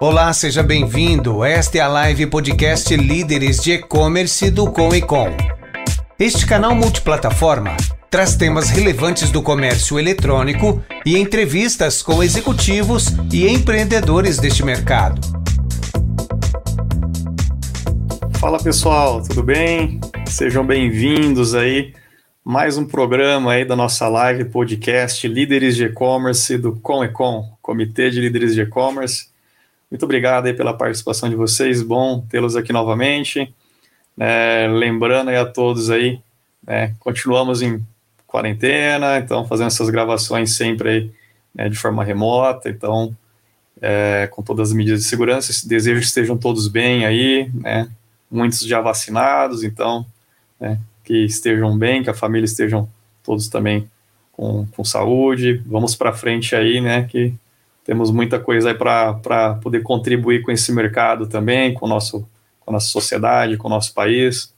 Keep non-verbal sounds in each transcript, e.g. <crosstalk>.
Olá, seja bem-vindo. Esta é a live podcast Líderes de E-Commerce do Com e Com. Este canal multiplataforma traz temas relevantes do comércio eletrônico e entrevistas com executivos e empreendedores deste mercado. Fala pessoal, tudo bem? Sejam bem-vindos aí mais um programa aí da nossa live podcast Líderes de E-commerce do Com e Com, Comitê de Líderes de E-commerce. Muito obrigado aí pela participação de vocês, bom tê-los aqui novamente. É, lembrando aí a todos aí, né, continuamos em quarentena, então fazendo essas gravações sempre aí, né, de forma remota, então é, com todas as medidas de segurança, desejo que estejam todos bem aí, né, muitos já vacinados, então né, que estejam bem, que a família estejam todos também com, com saúde, vamos para frente aí, né, que temos muita coisa aí para poder contribuir com esse mercado também, com, nosso, com a nossa sociedade, com o nosso país.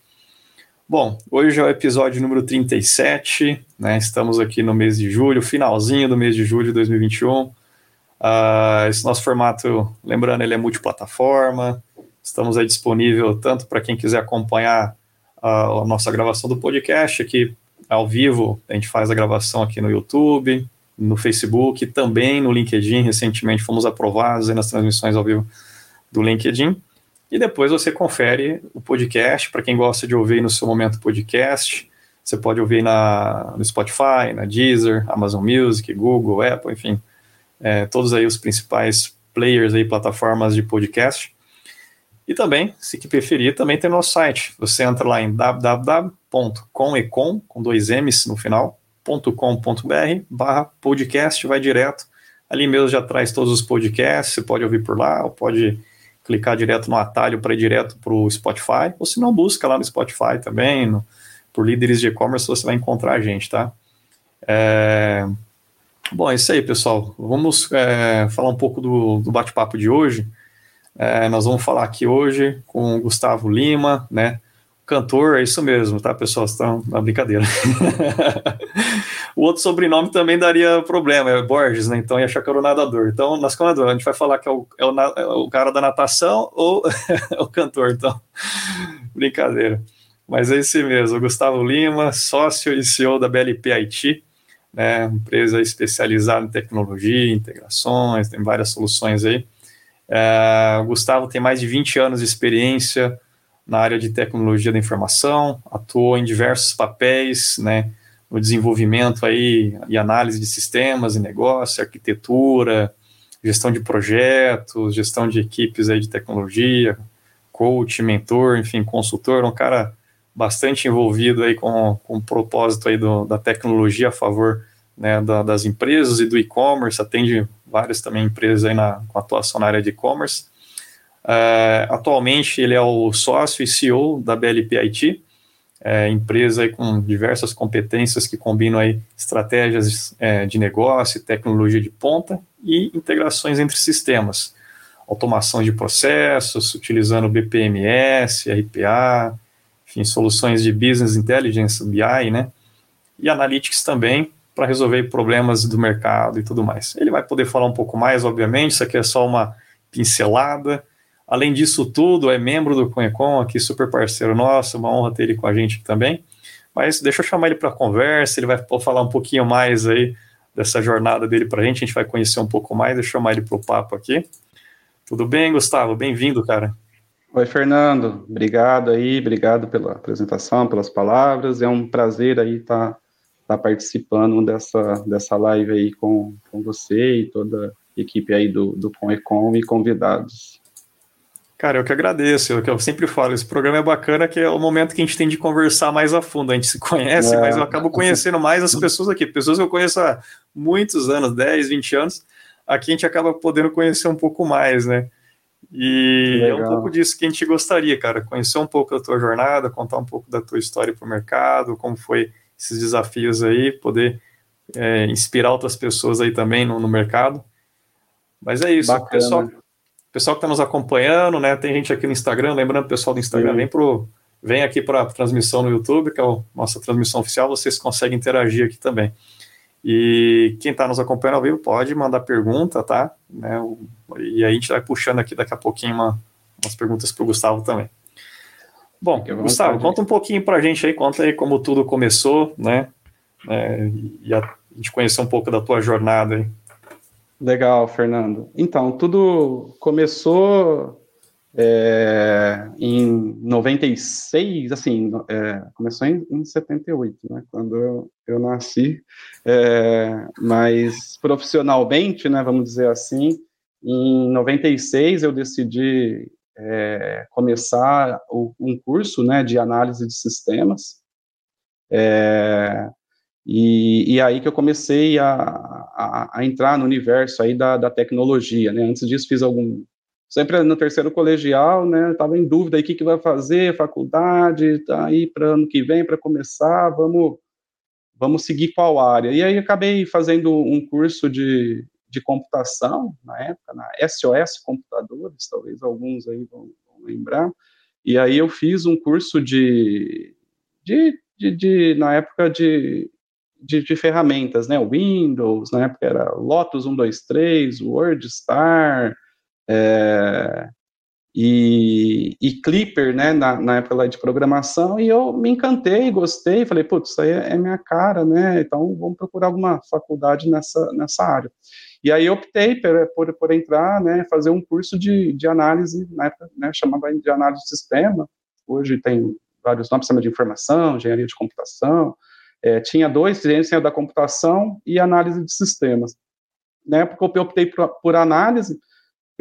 Bom, hoje é o episódio número 37, né? Estamos aqui no mês de julho, finalzinho do mês de julho de 2021. Uh, ah, esse nosso formato, lembrando, ele é multiplataforma. Estamos aí disponível tanto para quem quiser acompanhar uh, a nossa gravação do podcast aqui ao vivo. A gente faz a gravação aqui no YouTube, no Facebook, também no LinkedIn. Recentemente fomos aprovados nas transmissões ao vivo do LinkedIn. E depois você confere o podcast, para quem gosta de ouvir no seu momento podcast. Você pode ouvir na, no Spotify, na Deezer, Amazon Music, Google, Apple, enfim, é, todos aí os principais players aí, plataformas de podcast. E também, se que preferir, também tem nosso site. Você entra lá em www.comecom, com dois M's no final, com.br barra podcast, vai direto. Ali mesmo já traz todos os podcasts, você pode ouvir por lá, ou pode clicar direto no atalho para ir direto para o Spotify, ou se não, busca lá no Spotify também, no, por líderes de e-commerce, você vai encontrar a gente, tá? É... Bom, é isso aí, pessoal. Vamos é, falar um pouco do, do bate-papo de hoje. É, nós vamos falar aqui hoje com o Gustavo Lima, né? Cantor, é isso mesmo, tá, pessoal? Estão na brincadeira. <laughs> o outro sobrenome também daria problema, é Borges, né? Então ia achar que era o nadador. Então, nas a gente vai falar que é o, é o, é o cara da natação ou é <laughs> o cantor, então. Brincadeira. Mas é esse mesmo, Gustavo Lima, sócio e CEO da BLP Haiti, né? Empresa especializada em tecnologia, integrações, tem várias soluções aí. É, o Gustavo tem mais de 20 anos de experiência na área de tecnologia da informação, atuou em diversos papéis, né, no desenvolvimento aí e análise de sistemas e negócio, arquitetura, gestão de projetos, gestão de equipes aí de tecnologia, coach, mentor, enfim, consultor, um cara bastante envolvido aí com, com o propósito aí do, da tecnologia a favor né, da, das empresas e do e-commerce, atende várias também empresas aí na, com atuação na área de e-commerce. Uh, atualmente ele é o sócio e CEO da BLP IT, é, empresa com diversas competências que combinam aí estratégias é, de negócio, tecnologia de ponta e integrações entre sistemas, automação de processos, utilizando BPMS, RPA, enfim, soluções de Business Intelligence, BI, né, e Analytics também, para resolver problemas do mercado e tudo mais. Ele vai poder falar um pouco mais, obviamente, isso aqui é só uma pincelada, Além disso tudo, é membro do Conhecom, aqui super parceiro nosso, uma honra ter ele com a gente também. Mas deixa eu chamar ele para conversa, ele vai falar um pouquinho mais aí dessa jornada dele para a gente, a gente vai conhecer um pouco mais, deixa eu chamar ele para o papo aqui. Tudo bem, Gustavo? Bem-vindo, cara. Oi, Fernando. Obrigado aí, obrigado pela apresentação, pelas palavras. É um prazer aí estar tá, tá participando dessa, dessa live aí com, com você e toda a equipe aí do, do e convidados. Cara, eu que agradeço. Eu, que eu sempre falo, esse programa é bacana, que é o momento que a gente tem de conversar mais a fundo. A gente se conhece, é. mas eu acabo conhecendo mais as pessoas aqui. Pessoas que eu conheço há muitos anos, 10, 20 anos. Aqui a gente acaba podendo conhecer um pouco mais, né? E é um pouco disso que a gente gostaria, cara. Conhecer um pouco da tua jornada, contar um pouco da tua história para o mercado, como foi esses desafios aí, poder é, inspirar outras pessoas aí também no, no mercado. Mas é isso, Bacana. pessoal pessoal que está nos acompanhando, né? Tem gente aqui no Instagram, lembrando, pessoal do Instagram, vem, pro, vem aqui para a transmissão no YouTube, que é a nossa transmissão oficial, vocês conseguem interagir aqui também. E quem está nos acompanhando ao vivo pode mandar pergunta, tá? Né? E aí a gente vai puxando aqui daqui a pouquinho uma, umas perguntas para o Gustavo também. Bom, Gustavo, conta um pouquinho para a gente aí, conta aí como tudo começou, né? É, e a, a gente conhecer um pouco da tua jornada aí. Legal, Fernando. Então, tudo começou é, em 96, assim, é, começou em, em 78, né, quando eu, eu nasci, é, mas profissionalmente, né, vamos dizer assim, em 96 eu decidi é, começar o, um curso, né, de análise de sistemas, é, e, e, aí que eu comecei a, a, a, entrar no universo aí da, da tecnologia, né? Antes disso fiz algum, sempre no terceiro colegial, né? Estava em dúvida aí o que, que vai fazer, faculdade, tá aí para ano que vem para começar, vamos vamos seguir qual área. E aí acabei fazendo um curso de, de computação na época, na SOS Computadores, talvez alguns aí vão, vão lembrar. E aí eu fiz um curso de, de, de, de na época de, de, de, ferramentas, né? Windows, na época era Lotus 123, WordStar, é, e, e, Clipper, né, na, na, época lá de programação, e eu me encantei, gostei, falei, putz, isso aí é, é minha cara, né, então vamos procurar alguma faculdade nessa, nessa área. E aí optei por, por, por entrar, né, fazer um curso de, de análise, na época, né, chamava de análise de sistema, hoje tem vários nomes, sistema de informação, engenharia de computação, é, tinha dois, ciência da computação e análise de sistemas. Na época eu optei por, por análise,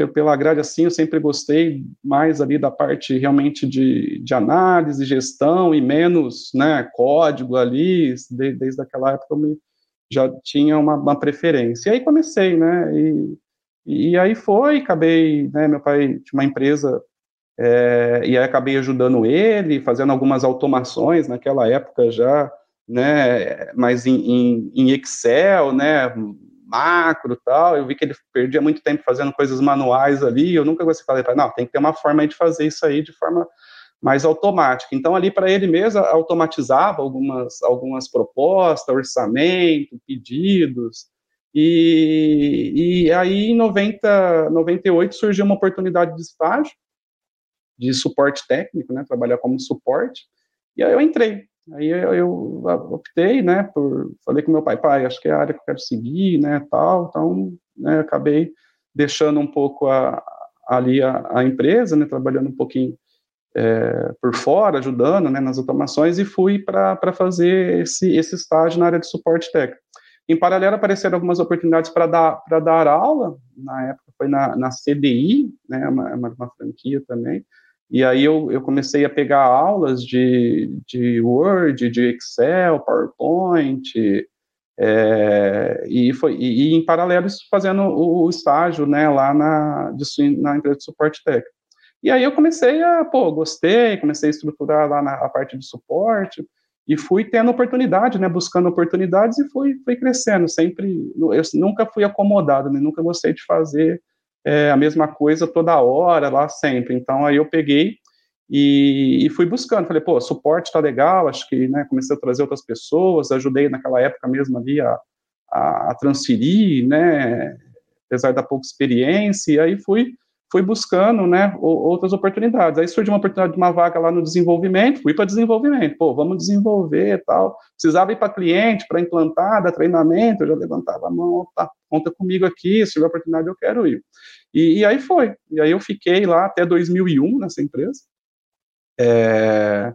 pela grade assim, eu sempre gostei mais ali da parte realmente de, de análise, gestão e menos, né, código ali, de, desde aquela época eu me, já tinha uma, uma, preferência. E aí comecei, né, e, e aí foi, acabei, né, meu pai tinha uma empresa, é, e aí acabei ajudando ele, fazendo algumas automações naquela época já, né, mas em, em, em Excel, né, macro tal, eu vi que ele perdia muito tempo fazendo coisas manuais ali, eu nunca gostei, falei, não, tem que ter uma forma de fazer isso aí de forma mais automática. Então, ali para ele mesmo, automatizava algumas, algumas propostas, orçamento, pedidos, e, e aí em 90, 98 surgiu uma oportunidade de estágio, de suporte técnico, né, trabalhar como suporte, e aí eu entrei. Aí eu, optei, né, por, falei com meu pai, pai, acho que é a área que eu quero seguir, né, tal, então, né, acabei deixando um pouco a, ali a, a empresa, né, trabalhando um pouquinho é, por fora, ajudando, né, nas automações, e fui para fazer esse, esse estágio na área de suporte técnico. Em paralelo, apareceram algumas oportunidades para dar, dar aula, na época foi na, na CDI, né, uma, uma franquia também, e aí eu, eu comecei a pegar aulas de, de Word, de Excel, PowerPoint, é, e, foi, e, e, em paralelo fazendo o, o, estágio né, lá na, de, na empresa de suporte técnico. E aí eu comecei a, pô, gostei, comecei a estruturar lá na a parte de suporte, e fui tendo oportunidade, né, buscando oportunidades e fui, fui crescendo, sempre, eu nunca fui acomodado, né, nunca gostei de fazer é, a mesma coisa toda hora, lá sempre. Então, aí eu peguei e, e fui buscando. Falei, pô, suporte tá legal, acho que, né, comecei a trazer outras pessoas, ajudei naquela época mesmo ali a, a, transferir, né, apesar da pouca experiência, e aí fui fui buscando, né, outras oportunidades. Aí surgiu uma oportunidade de uma vaga lá no desenvolvimento, fui para desenvolvimento, pô, vamos desenvolver tal. Precisava ir para cliente, para implantar, dar treinamento, eu já levantava a mão, tá, conta comigo aqui, se tiver oportunidade eu quero ir. E, e, aí foi. E aí eu fiquei lá até 2001 nessa empresa. É,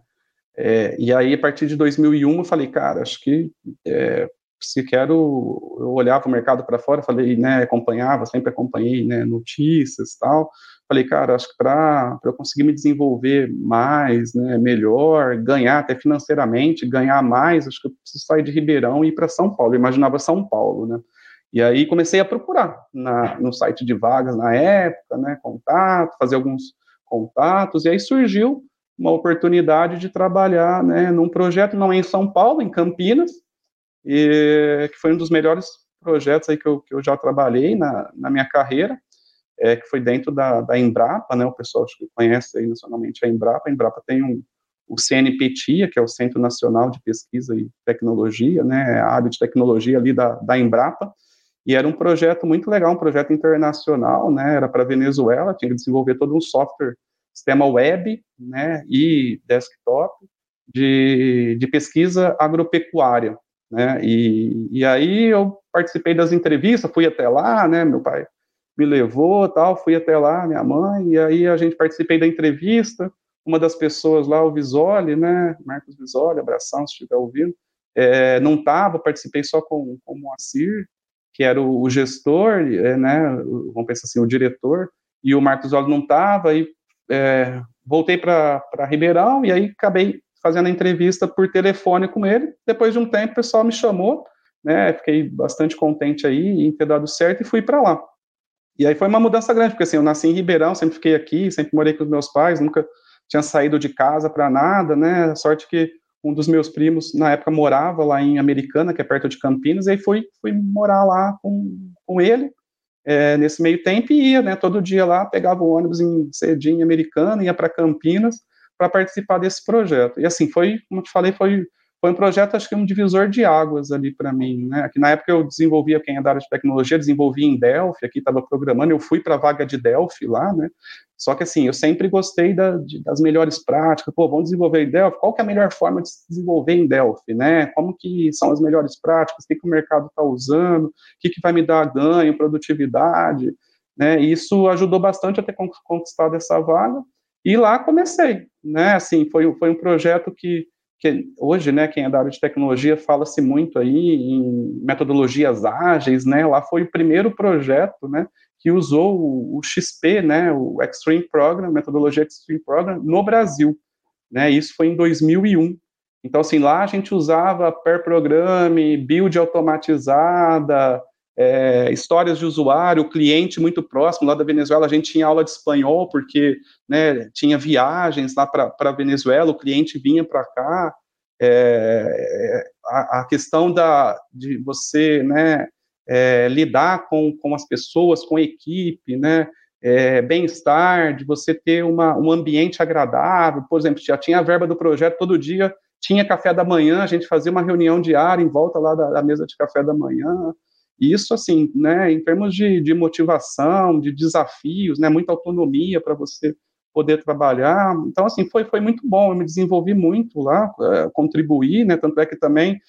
é, e aí, a partir de 2001, eu falei, cara, acho que é, se quero, eu olhava o mercado para fora, falei, né, acompanhava, sempre acompanhei, né, notícias tal, falei, cara, acho que para eu conseguir me desenvolver mais, né, melhor, ganhar até financeiramente, ganhar mais, acho que eu preciso sair de Ribeirão e ir para São Paulo, eu imaginava São Paulo, né, e aí comecei a procurar na, no site de vagas na época, né, contato, fazer alguns contatos, e aí surgiu uma oportunidade de trabalhar, né, num projeto não em São Paulo, em Campinas, e que foi um dos melhores projetos aí que eu, que eu já trabalhei na, na minha carreira, é, que foi dentro da, da Embrapa, né, o pessoal acho que conhece aí nacionalmente a Embrapa, a Embrapa tem um, o CNPTIA, que é o Centro Nacional de Pesquisa e Tecnologia, né, a área de tecnologia ali da, da Embrapa, e era um projeto muito legal, um projeto internacional, né, era para Venezuela, tinha que desenvolver todo um software, sistema web, né, e desktop, de, de pesquisa agropecuária, né, e, e aí eu participei das entrevistas, fui até lá, né, meu pai me levou, tal, fui até lá, minha mãe, e aí a gente participei da entrevista, uma das pessoas lá, o Visoli, né, Marcos Visoli, abração se estiver ouvindo, é, não estava, participei só com, com o Moacir, que era o, o gestor, é, né, vamos pensar assim, o diretor, e o Marcos Visoli não estava, e é, voltei para Ribeirão, e aí acabei fazendo a entrevista por telefone com ele, depois de um tempo o pessoal me chamou, né, fiquei bastante contente aí em ter dado certo e fui para lá. E aí foi uma mudança grande, porque assim, eu nasci em Ribeirão, sempre fiquei aqui, sempre morei com os meus pais, nunca tinha saído de casa para nada, né? Sorte que um dos meus primos, na época, morava lá em Americana, que é perto de Campinas, e aí fui, fui morar lá com, com ele, é, nesse meio tempo, ia, né, todo dia lá, pegava o ônibus em cedinho Americana, ia para Campinas, para participar desse projeto. E assim, foi, como te falei, foi foi um projeto, acho que um divisor de águas ali para mim, né? Que na época eu desenvolvia, quem é da área de tecnologia, desenvolvia em Delphi, aqui estava programando, eu fui para a vaga de Delphi lá, né? Só que assim, eu sempre gostei da, de, das melhores práticas, pô, vamos desenvolver em Delphi, qual que é a melhor forma de se desenvolver em Delphi, né? Como que são as melhores práticas, o que, que o mercado está usando, o que, que vai me dar ganho, produtividade, né? E isso ajudou bastante a ter conquistado essa vaga, e lá comecei, né? Assim, foi, foi um projeto que que hoje, né, quem é da área de tecnologia fala-se muito aí em metodologias ágeis, né, lá foi o primeiro projeto, né, que usou o, o XP, né, o Extreme Program, metodologia Extreme Program, no Brasil, né, isso foi em 2001. Então, assim, lá a gente usava pair programe, build automatizada, é, histórias de usuário, cliente muito próximo, lá da Venezuela a gente tinha aula de espanhol, porque né, tinha viagens lá para Venezuela, o cliente vinha para cá, é, a, a, questão da, de você né, é, lidar com, com as pessoas, com a equipe, né, é, bem-estar, de você ter uma, um ambiente agradável, por exemplo, já tinha a verba do projeto todo dia, tinha café da manhã, a gente fazia uma reunião diária em volta lá da, da mesa de café da manhã, isso, assim, né, em termos de, de motivação, de desafios, né, muita autonomia para você poder trabalhar. Então, assim, foi, foi muito bom, eu me desenvolvi muito lá, é, contribuí, né, tanto é que também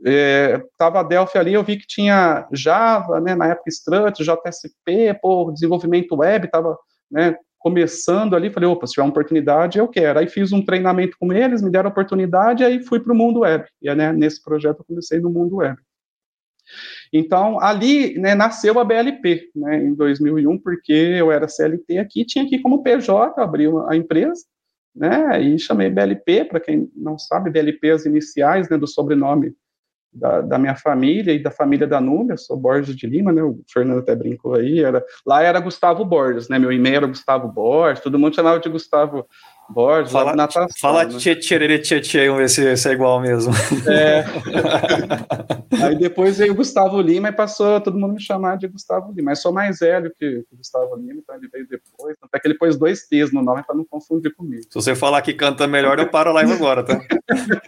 estava é, a Delphi ali, eu vi que tinha Java, né, na época Strut, JSP, pô, desenvolvimento web, estava, né, começando ali, falei, opa, se tiver uma oportunidade, eu quero. Aí fiz um treinamento com eles, me deram a oportunidade, aí fui para o mundo web. E né, nesse projeto eu comecei no mundo web. Então, ali né, nasceu a BLP, né, em 2001, porque eu era CLT aqui, tinha aqui como PJ, abri a empresa, né, e chamei BLP, para quem não sabe, BLP as iniciais, né, do sobrenome da, da, minha família e da família da Núbia, sou Borges de Lima, né, o Fernando até brincou aí, era, lá era Gustavo Borges, né, meu e-mail era Gustavo Borges, todo mundo chamava de Gustavo Borges, fala, natação. Fala né? tchê, tchê, tchê, tchê, vamos ver se, se é igual mesmo. É. <laughs> Aí depois veio o Gustavo Lima e passou todo mundo me chamar de Gustavo Lima. Mas sou mais velho que, o Gustavo Lima, então ele veio depois. Até que ele pôs dois T's no nome para não confundir comigo. Se você falar que canta melhor, eu paro a live agora, tá?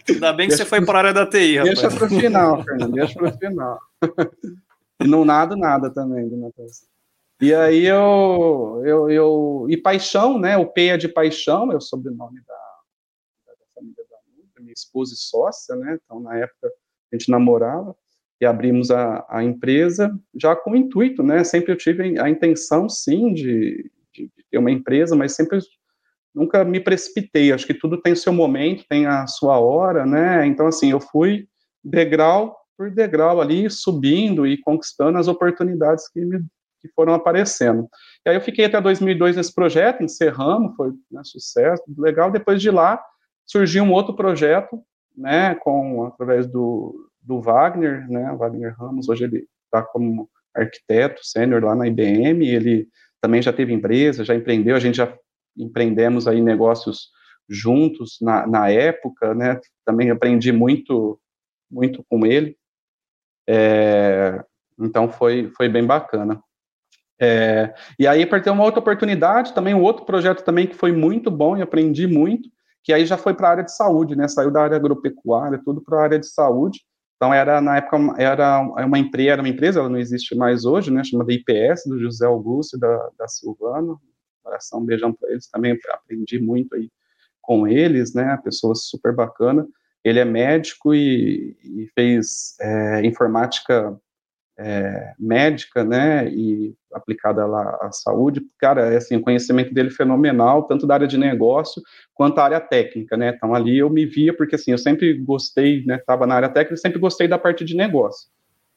Ainda bem que deixa você foi para a área da TI, rapaz. Deixa para o final, Fernando, deixa para o final. <laughs> E não nada, nada também do natação. E aí eu, eu, eu. E paixão, né? O P é de paixão, é o sobrenome da, da família da Nubia, minha esposa e sócia, né? Então, na época, a gente namorava e abrimos a, a empresa já com o intuito, né? Sempre eu tive a intenção, sim, de, de, de ter uma empresa, mas sempre nunca me precipitei. Acho que tudo tem seu momento, tem a sua hora, né? Então, assim, eu fui degrau por degrau ali, subindo e conquistando as oportunidades que me que foram aparecendo. E aí eu fiquei até 2002 nesse projeto, encerramos, foi né, sucesso, legal. Depois de lá surgiu um outro projeto, né, com através do, do Wagner, né, Wagner Ramos. Hoje ele está como arquiteto sênior lá na IBM. Ele também já teve empresa, já empreendeu. A gente já empreendemos aí negócios juntos na, na época, né? Também aprendi muito muito com ele. É, então foi foi bem bacana. É, e aí, ter uma outra oportunidade, também um outro projeto também que foi muito bom e aprendi muito, que aí já foi para a área de saúde, né? Saiu da área agropecuária, tudo para a área de saúde. Então era na época era uma empresa, era uma empresa, ela não existe mais hoje, né? Chamada IPS do José Augusto da, da Silvano. Um beijão para eles também, aprendi muito aí com eles, né? Pessoas super bacana. Ele é médico e, e fez é, informática é, médica, né, e aplicada lá à saúde, cara, é assim, o conhecimento dele é fenomenal, tanto da área de negócio quanto da área técnica, né, então ali eu me via, porque assim, eu sempre gostei, né, estava na área técnica, sempre gostei da parte de negócio,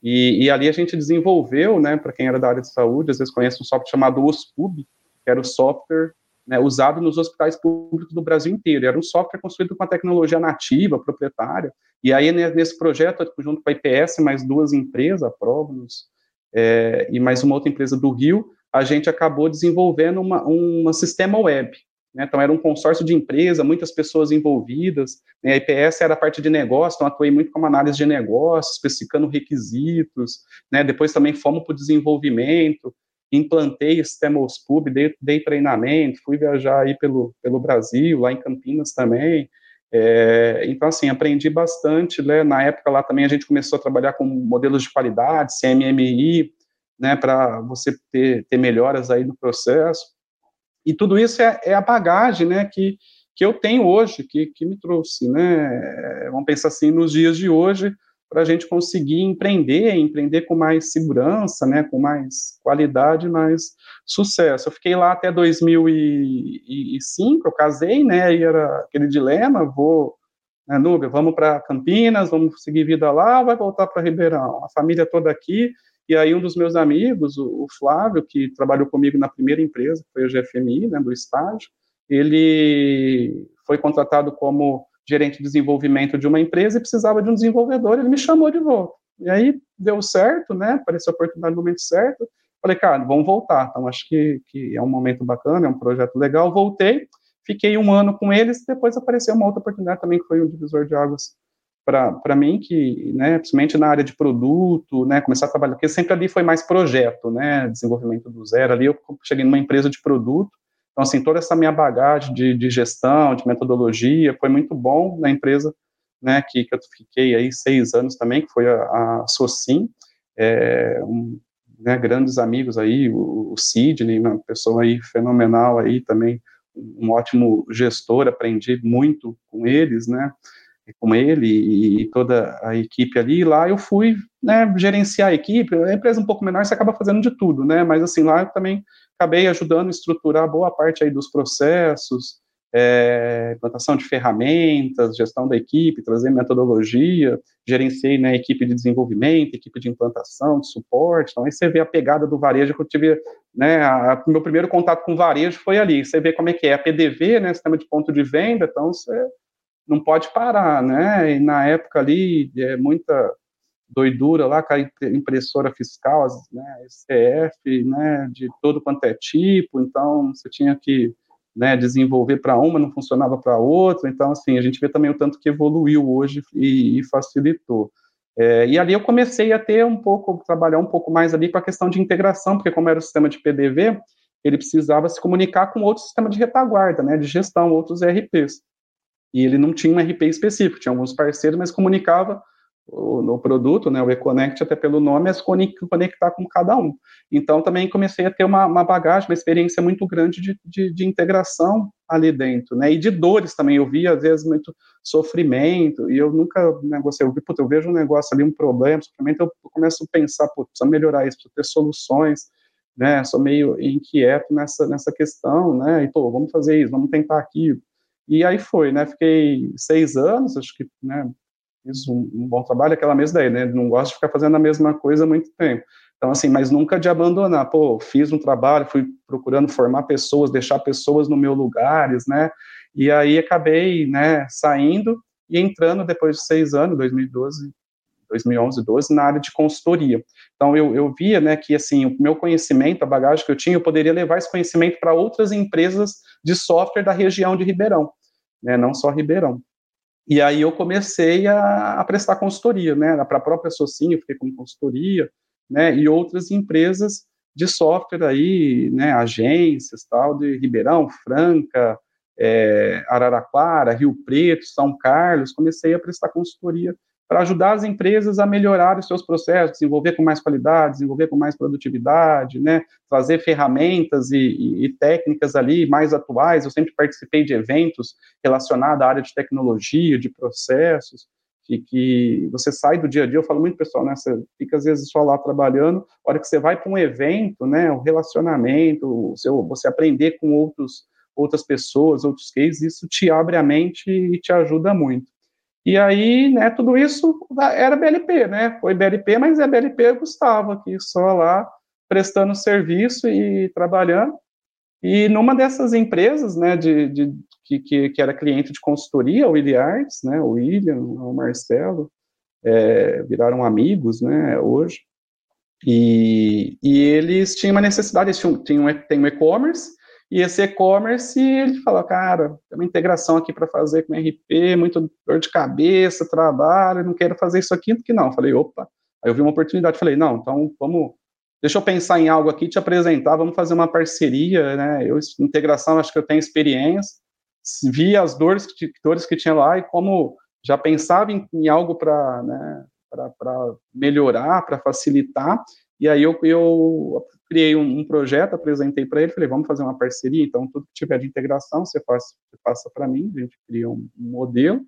e, e ali a gente desenvolveu, né, para quem era da área de saúde, às vezes conhece um software chamado OSPUB, que era o software né, usado nos hospitais públicos do Brasil inteiro. Era um software construído com a tecnologia nativa, proprietária. E aí, nesse projeto, junto com a IPS, mais duas empresas, a Prognus é, e mais uma outra empresa do Rio, a gente acabou desenvolvendo uma, um sistema web. Né, então, era um consórcio de empresa, muitas pessoas envolvidas. Né, a IPS era a parte de negócio, então atuei muito como análise de negócio, especificando requisitos. Né, depois também fomos para o desenvolvimento implantei o sistema OSPUB, dei, dei, treinamento, fui viajar aí pelo, pelo Brasil, lá em Campinas também, é, então, assim, aprendi bastante, né, na época lá também a gente começou a trabalhar com modelos de qualidade, CMMI, né, para você ter, ter melhoras aí no processo, e tudo isso é, é a bagagem, né, que, que eu tenho hoje, que, que me trouxe, né, vamos pensar assim, nos dias de hoje, para a gente conseguir empreender, empreender com mais segurança, né, com mais qualidade, mais sucesso. Eu fiquei lá até 2005, eu casei, né, e era aquele dilema, vou, né, Núbia, vamos para Campinas, vamos seguir vida lá, vai voltar para Ribeirão, a família toda aqui, e aí um dos meus amigos, o, o Flávio, que trabalhou comigo na primeira empresa, que foi a GFMI, né, do estágio, ele foi contratado como gerente de desenvolvimento de uma empresa e precisava de um desenvolvedor, ele me chamou de volta. E aí deu certo, né? Apareceu a oportunidade no momento certo. Falei, cara, vamos voltar. Então acho que, que é um momento bacana, é um projeto legal. Voltei, fiquei um ano com eles, depois apareceu uma outra oportunidade também que foi um divisor de águas para mim, que, né, principalmente na área de produto, né, começar a trabalhar, porque sempre ali foi mais projeto, né, desenvolvimento do zero. Ali eu cheguei numa empresa de produto, então, assim, toda essa minha bagagem de, de gestão, de metodologia, foi muito bom na empresa, né, que, que eu fiquei aí seis anos também, que foi a, a Socim, é, um, né, grandes amigos aí, o, o Sidney, uma pessoa aí fenomenal aí também, um ótimo gestor, aprendi muito com eles, né, com ele e, e toda a equipe ali, lá eu fui, né, gerenciar a equipe, a empresa um pouco menor, você acaba fazendo de tudo, né, mas assim, lá eu também acabei ajudando a estruturar boa parte aí dos processos, é, implantação de ferramentas, gestão da equipe, trazer metodologia, gerenciei né, equipe de desenvolvimento, equipe de implantação, de suporte, então aí você vê a pegada do varejo que eu tive, né, a, meu primeiro contato com varejo foi ali, você vê como é que é, a PDV, né, sistema de ponto de venda, então você não pode parar, né, e na época ali, é, muita doidura lá com a impressora fiscal, né, SCF, né, de todo quanto é tipo, então você tinha que né, desenvolver para uma, não funcionava para outra, então assim, a gente vê também o tanto que evoluiu hoje e, e facilitou. É, e ali eu comecei a ter um pouco, trabalhar um pouco mais ali com a questão de integração, porque como era o sistema de PDV, ele precisava se comunicar com outro sistema de retaguarda, né, de gestão, outros ERPs. E ele não tinha um RP específico, tinha alguns parceiros, mas comunicava no produto, né, o eConnect, até pelo nome, é conectar com cada um. Então, também comecei a ter uma, uma bagagem, uma experiência muito grande de, de, de, integração ali dentro, né, e de dores também, eu vi, às vezes, muito sofrimento, e eu nunca negociei, eu, vi, puta, eu vejo um negócio ali, um problema, sofrimento, eu começo a pensar, putz, precisa melhorar isso, precisa ter soluções, né, sou meio inquieto nessa, nessa questão, né, e, pô, vamos fazer isso, vamos tentar aquilo, e aí foi, né, fiquei seis anos, acho que, né, fiz um, um, bom trabalho, aquela mesma ideia, né? Não gosto de ficar fazendo a mesma coisa há muito tempo. Então, assim, mas nunca de abandonar. Pô, fiz um trabalho, fui procurando formar pessoas, deixar pessoas no meu lugares, né? E aí acabei, né, saindo e entrando depois de seis anos, 2012, 2011, 12, na área de consultoria. Então, eu, eu via, né, que, assim, o meu conhecimento, a bagagem que eu tinha, eu poderia levar esse conhecimento para outras empresas de software da região de Ribeirão, né, não só Ribeirão. E aí eu comecei a, a prestar consultoria, né, para a própria Socinho, fiquei com consultoria, né, e outras empresas de software aí, né, agências, tal, de Ribeirão, Franca, é, Araraquara, Rio Preto, São Carlos, comecei a prestar consultoria para ajudar as empresas a melhorar os seus processos, desenvolver com mais qualidade, desenvolver com mais produtividade, né, trazer ferramentas e, e, e, técnicas ali mais atuais. Eu sempre participei de eventos relacionados à área de tecnologia, de processos, e que você sai do dia a dia, eu falo muito pessoal, né, você fica às vezes só lá trabalhando, a hora que você vai para um evento, né, o relacionamento, o seu, você aprender com outros, outras pessoas, outros cases, isso te abre a mente e te ajuda muito. E aí, né, tudo isso era BLP, né? Foi BLP, mas é BLP Gustavo aqui, só lá prestando serviço e trabalhando. E numa dessas empresas, né, de, de que, que, era cliente de consultoria, o Williards, né, o William, o Marcelo, é, viraram amigos, né, hoje. E, e eles tinham uma necessidade, eles tinham, tinham, tem um e-commerce, e esse e-commerce, ele falou, cara, tem uma integração aqui para fazer com RP, muito dor de cabeça, trabalho, não quero fazer isso aqui, que não. Falei, opa. Aí eu vi uma oportunidade, falei, não, então vamos, deixa eu pensar em algo aqui, te apresentar, vamos fazer uma parceria, né? Eu, integração, acho que eu tenho experiência, vi as dores, dores que tinha lá e como já pensava em, em algo para né, para melhorar, para facilitar, e aí eu, eu criei um, um projeto, apresentei para ele, falei, vamos fazer uma parceria, então tudo que tiver de integração, você, faz, você passa para mim, a gente cria um, um, modelo,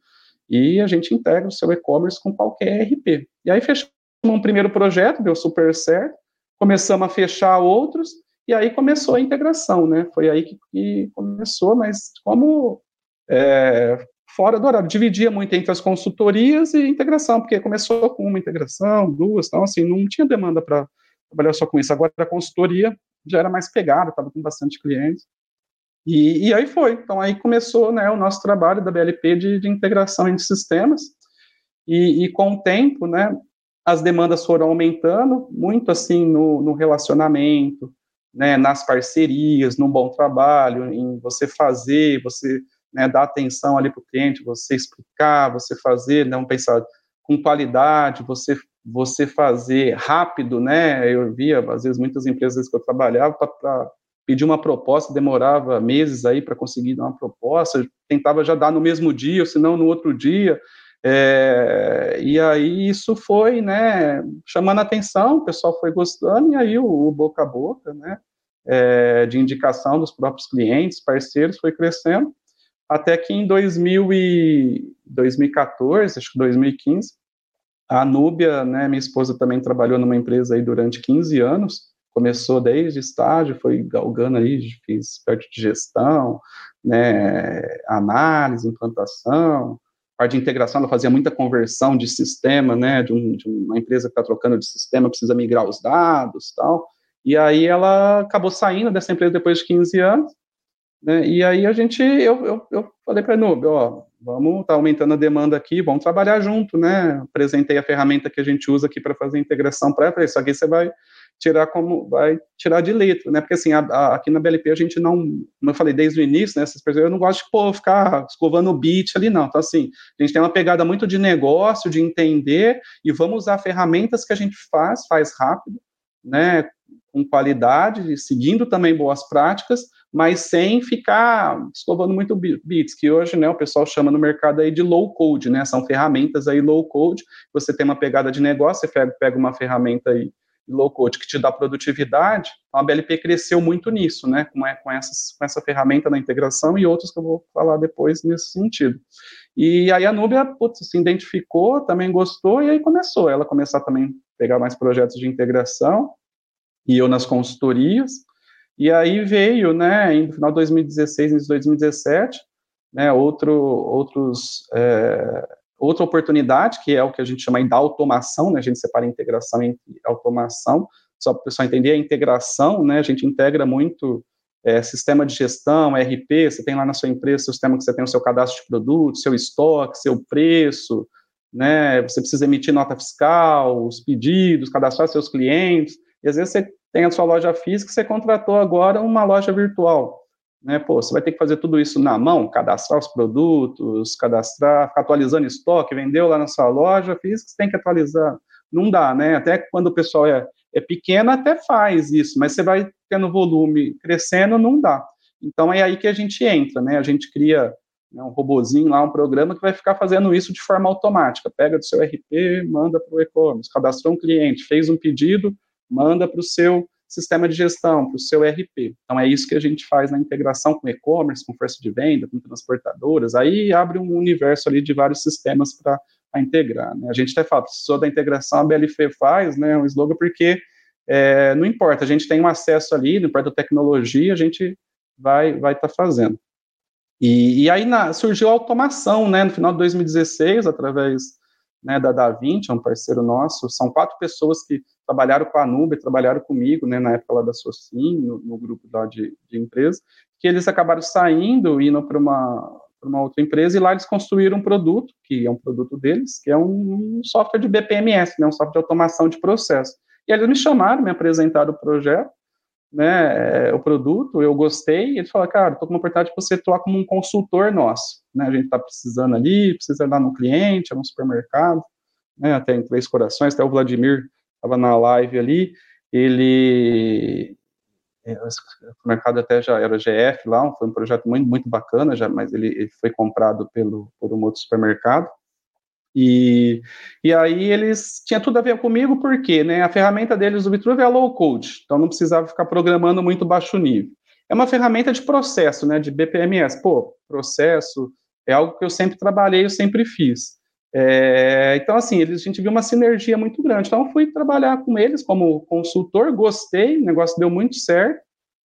e a gente integra o seu e-commerce com qualquer RP. E aí fechamos um primeiro projeto, deu super certo, começamos a fechar outros, e aí começou a integração, né, foi aí que, que começou, mas como é, fora do horário, dividia muito entre as consultorias e integração, porque começou com uma integração, duas, então assim, não tinha demanda para trabalhar só com isso. Agora a consultoria já era mais pegada, estava com bastante clientes. E, e, aí foi. Então aí começou né, o nosso trabalho da BLP de, de integração entre sistemas. E, e, com o tempo, né, as demandas foram aumentando, muito assim no, no relacionamento, né, nas parcerias, num bom trabalho, em você fazer, você né, dar atenção ali para o cliente, você explicar, você fazer, não pensar com qualidade, você você fazer rápido, né? Eu via, às vezes, muitas empresas que eu trabalhava para pedir uma proposta, demorava meses aí para conseguir dar uma proposta, tentava já dar no mesmo dia, ou se não no outro dia. É, e aí isso foi, né, chamando atenção, o pessoal foi gostando, e aí o, o boca a boca, né, é, de indicação dos próprios clientes, parceiros, foi crescendo, até que em 2000 e 2014, acho que 2015, a Núbia, né, minha esposa também trabalhou numa empresa aí durante 15 anos, começou desde estágio, foi galgando aí, fiz parte de gestão, né, análise, implantação, parte de integração, ela fazia muita conversão de sistema, né, de, um, de uma empresa que está trocando de sistema, precisa migrar os dados tal, e aí ela acabou saindo dessa empresa depois de 15 anos, né, e aí a gente, eu, eu, eu falei para a Núbia, ó, vamos tá aumentando a demanda aqui, vamos trabalhar junto, né? Apresentei a ferramenta que a gente usa aqui para fazer a integração para isso aqui você vai tirar como vai tirar de letra, né? Porque assim, a, a, aqui na BLP a gente não, como eu falei desde o início, né, essas pessoas, eu não gosto de pô, ficar escovando o beat ali não. Então assim, a gente tem uma pegada muito de negócio, de entender e vamos usar ferramentas que a gente faz, faz rápido, né, com qualidade, seguindo também boas práticas, mas sem ficar escovando muito bits, que hoje, né, o pessoal chama no mercado aí de low code, né, são ferramentas aí low code, você tem uma pegada de negócio, você pega uma ferramenta aí low code que te dá produtividade, então a BLP cresceu muito nisso, né, com, com, essas, com essa ferramenta na integração e outros que eu vou falar depois nesse sentido. E aí a Nubia, putz, se identificou, também gostou, e aí começou, ela começar também a pegar mais projetos de integração, e eu nas consultorias, e aí veio, né, no final de 2016, em 2017, né, outro, outros, é, outra oportunidade, que é o que a gente chama da automação, né, a gente separa a integração e automação, só para o pessoal entender, a integração, né, a gente integra muito é, sistema de gestão, RP, você tem lá na sua empresa o sistema que você tem o seu cadastro de produtos, seu estoque, seu preço, né, você precisa emitir nota fiscal, os pedidos, cadastrar seus clientes, e às vezes você tem a sua loja física, você contratou agora uma loja virtual. Né? Pô, você vai ter que fazer tudo isso na mão, cadastrar os produtos, cadastrar, ficar atualizando estoque, vendeu lá na sua loja física, você tem que atualizar. Não dá, né? Até quando o pessoal é, é pequeno, até faz isso, mas você vai tendo volume crescendo, não dá. Então é aí que a gente entra, né? A gente cria né, um robozinho lá, um programa que vai ficar fazendo isso de forma automática. Pega do seu RP, manda para o e-commerce, cadastrou um cliente, fez um pedido, manda para o seu sistema de gestão, para o seu RP. Então é isso que a gente faz na integração com e-commerce, com força de venda, com transportadoras. Aí abre um universo ali de vários sistemas para integrar. Né? A gente até fala, precisou da integração, a BLF faz, né? Um slogan porque é, não importa, a gente tem um acesso ali, não importa a tecnologia, a gente vai vai estar tá fazendo. E, e aí na, surgiu a automação, né, no final de 2016, através né, da DaVinci, é um parceiro nosso, são quatro pessoas que trabalharam com a Nube, trabalharam comigo, né, na época lá da Socin, no, no grupo lá de, de empresa, que eles acabaram saindo, indo para uma, uma outra empresa, e lá eles construíram um produto, que é um produto deles, que é um software de BPMS, né, um software de automação de processo. E eles me chamaram, me apresentaram o projeto, né, é, o produto, eu gostei, ele falou, cara, estou com uma oportunidade de você atuar como um consultor nosso, né, a gente está precisando ali, precisa lá no cliente, é no supermercado, né, até em Três Corações, até o Vladimir estava na live ali, ele, é, o mercado até já era GF lá, foi um projeto muito, muito bacana, já, mas ele, ele foi comprado pelo, por um outro supermercado, e, e aí eles tinha tudo a ver comigo, porque né, a ferramenta deles, o Vitruve, é low code, então não precisava ficar programando muito baixo nível. É uma ferramenta de processo, né, de BPMS. Pô, processo é algo que eu sempre trabalhei, eu sempre fiz. É, então, assim, eles, a gente viu uma sinergia muito grande. Então, fui trabalhar com eles como consultor, gostei, o negócio deu muito certo.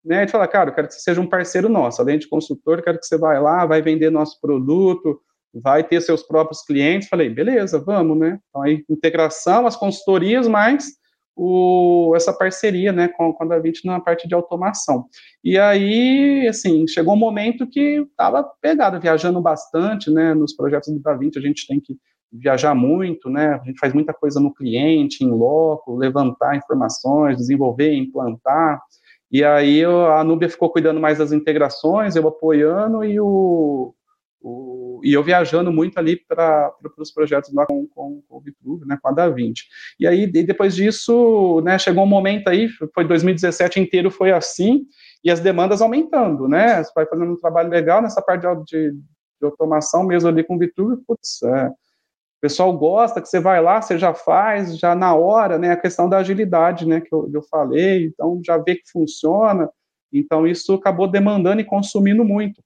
Né, e fala, cara, eu quero que você seja um parceiro nosso, além de consultor, quero que você vá lá, vai vender nosso produto, vai ter seus próprios clientes. Falei, beleza, vamos, né? Então, aí, integração, as consultorias, mais o, essa parceria, né, com, com a DaVinci na parte de automação. E aí, assim, chegou um momento que estava pegado, viajando bastante, né, nos projetos do DaVinci, a gente tem que viajar muito, né, a gente faz muita coisa no cliente, em loco, levantar informações, desenvolver, implantar, e aí a Nubia ficou cuidando mais das integrações, eu apoiando, e o, o, e eu viajando muito ali para os projetos lá com, com, com o Vitruve, né, com a Da Vinci. E aí, e depois disso, né, chegou um momento aí, foi 2017 inteiro foi assim, e as demandas aumentando, né, você vai fazendo um trabalho legal nessa parte de, de, de automação mesmo ali com o Vitruve, putz, é, o pessoal gosta que você vai lá, você já faz, já na hora, né, a questão da agilidade, né, que eu, eu falei, então já vê que funciona, então isso acabou demandando e consumindo muito.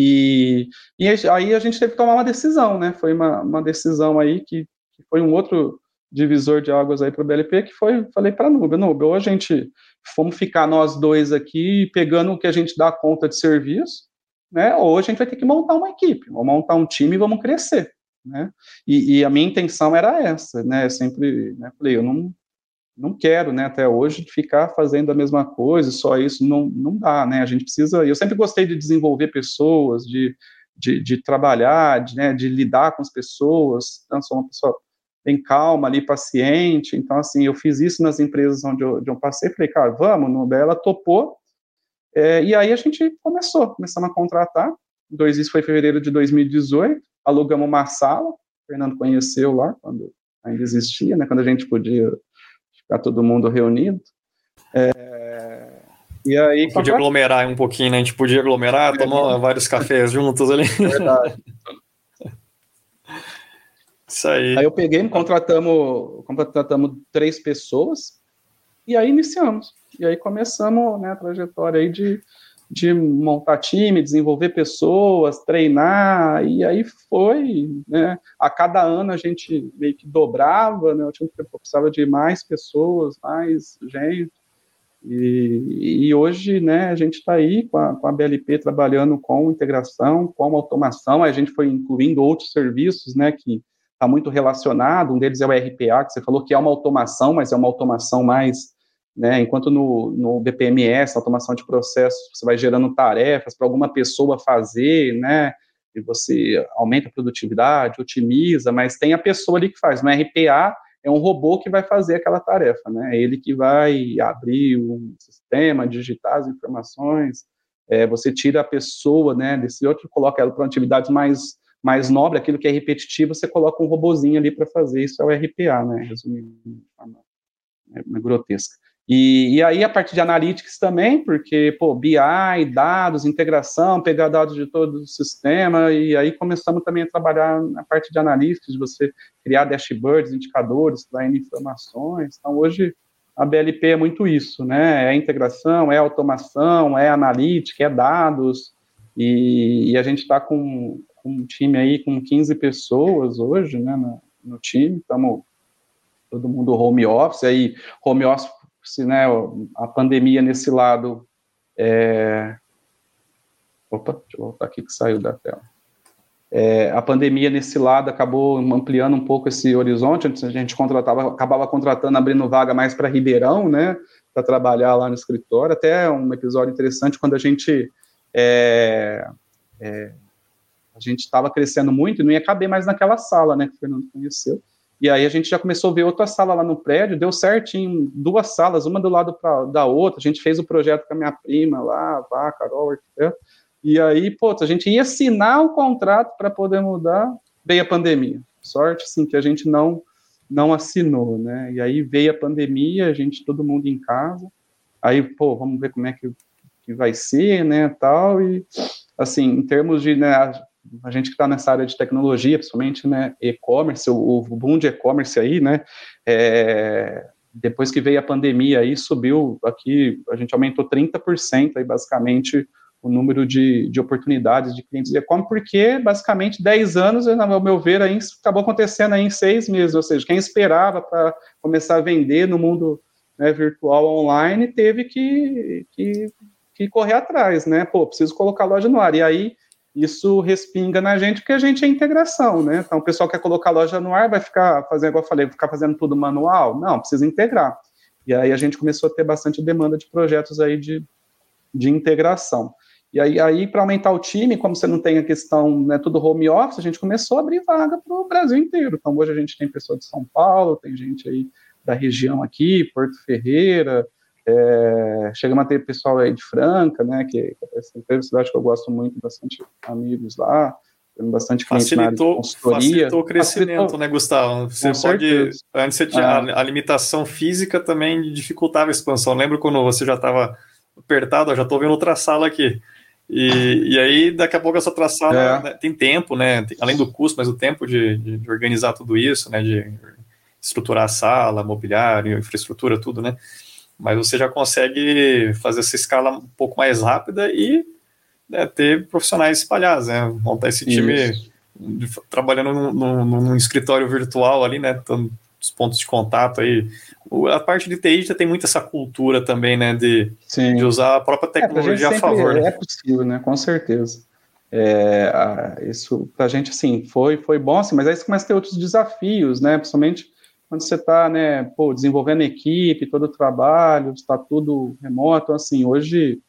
E, e aí a gente teve que tomar uma decisão, né? Foi uma, uma decisão aí que, que foi um outro divisor de águas aí para o BLP, que foi, falei para a Nubia, Nubia, ou a gente, vamos ficar nós dois aqui pegando o que a gente dá conta de serviço, né? Ou a gente vai ter que montar uma equipe, vamos montar um time e vamos crescer, né? E, e a minha intenção era essa, né? Sempre né, falei, eu não, não quero, né, até hoje, ficar fazendo a mesma coisa, só isso não, não dá, né, a gente precisa, eu sempre gostei de desenvolver pessoas, de, de, de trabalhar, de, né, de lidar com as pessoas, então sou uma pessoa bem calma ali, paciente, então, assim, eu fiz isso nas empresas onde eu, onde eu passei, falei, cara, vamos, ela topou, é, e aí a gente começou, começamos a contratar, dois, isso foi em fevereiro de 2018, alugamos uma sala, o Fernando conheceu lá, quando ainda existia, né, quando a gente podia ficar todo mundo reunido. É, e aí. Podia aglomerar um pouquinho, né? A gente podia aglomerar, é, tomar vários cafés juntos ali. Verdade. <laughs> Isso aí. Aí eu peguei, contratamos, contratamos três pessoas e aí iniciamos. E aí começamos né, a trajetória aí de de montar time, desenvolver pessoas, treinar, e aí foi, né, a cada ano a gente meio que dobrava, né, o time precisava de mais pessoas, mais gente, e, e hoje, né, a gente está aí com a, com a, BLP trabalhando com integração, com automação, a gente foi incluindo outros serviços, né, que está muito relacionado, um deles é o RPA, que você falou que é uma automação, mas é uma automação mais né? Enquanto no, no BPMS, automação de processos, você vai gerando tarefas para alguma pessoa fazer, né? E você aumenta a produtividade, otimiza, mas tem a pessoa ali que faz. No RPA é um robô que vai fazer aquela tarefa, né? É ele que vai abrir um sistema, digitar as informações. É, você tira a pessoa, né? Desse outro, coloca ela para atividades mais mais nobre, aquilo que é repetitivo, você coloca um robozinho ali para fazer. Isso é o RPA, né? Resumindo, de forma é, grotesca. E, e, aí a parte de analytics também, porque, pô, BI, dados, integração, pegar dados de todo o sistema, e aí começamos também a trabalhar na parte de analytics, de você criar dashboards, indicadores, extraindo informações. Então, hoje, a BLP é muito isso, né? É integração, é automação, é analítica, é dados, e, e a gente está com, com, um time aí com 15 pessoas hoje, né, no, no time, estamos todo mundo home office, aí home office se né, a pandemia nesse lado. É... Opa, deixa eu voltar aqui que saiu da tela. É, a pandemia nesse lado acabou ampliando um pouco esse horizonte. Antes a gente contratava, acabava contratando, abrindo vaga mais para Ribeirão, né, para trabalhar lá no escritório. Até um episódio interessante quando a gente é, é, a gente estava crescendo muito e não ia caber mais naquela sala, né, que o Fernando conheceu. E aí a gente já começou a ver outra sala lá no prédio, deu certinho, duas salas, uma do lado pra, da outra. A gente fez o projeto com a minha prima lá, a Carol. E aí, pô, a gente ia assinar o contrato para poder mudar, veio a pandemia. Sorte, sim, que a gente não não assinou, né? E aí veio a pandemia, a gente, todo mundo em casa. Aí, pô, vamos ver como é que, que vai ser, né, tal. E, assim, em termos de, né, a gente que está nessa área de tecnologia, principalmente, né, e-commerce, o, o, boom de e-commerce aí, né, é, depois que veio a pandemia aí, subiu aqui, a gente aumentou 30% aí, basicamente, o número de, de oportunidades de clientes de e-commerce, porque, basicamente, 10 anos, ao meu ver, aí, acabou acontecendo aí em seis meses, ou seja, quem esperava para começar a vender no mundo né, virtual online, teve que, que, que correr atrás, né, pô, preciso colocar a loja no ar, e aí isso respinga na gente, porque a gente é integração, né? Então, o pessoal quer colocar a loja no ar, vai ficar fazendo, igual eu falei, ficar fazendo tudo manual? Não, precisa integrar. E aí a gente começou a ter bastante demanda de projetos aí de, de integração. E aí, aí para aumentar o time, como você não tem a questão, né, tudo home office, a gente começou a abrir vaga para o Brasil inteiro. Então, hoje a gente tem pessoa de São Paulo, tem gente aí da região aqui, Porto Ferreira, é, chegamos a ter pessoal aí de Franca, né, que, que é uma cidade que eu gosto muito, bastante amigos lá, tendo bastante facilitou, facilitou o crescimento, facilitou. né, Gustavo? Você Com pode, certeza. antes você tinha, a, a, limitação física também dificultava a expansão. Lembro quando você já estava apertado, ó, já estou vendo outra sala aqui. E, e aí, daqui a pouco, essa outra sala é. né, tem tempo, né? Tem, além do custo, mas o tempo de, de, de, organizar tudo isso, né? De estruturar a sala, mobiliário, infraestrutura, tudo, né? Mas você já consegue fazer essa escala um pouco mais rápida e né, ter profissionais espalhados, né? Montar esse time Isso. trabalhando num, num, num, escritório virtual ali, né? Os pontos de contato aí. A parte de TI já tem muito essa cultura também, né? De, de usar a própria é, tecnologia é, a, a favor. Né? É possível, né? Com certeza. É, a, isso pra gente, assim, foi, foi bom, assim, mas aí você começa a ter outros desafios, né? Principalmente quando você está, né, pô, desenvolvendo equipe, todo o trabalho, está tudo remoto, assim, hoje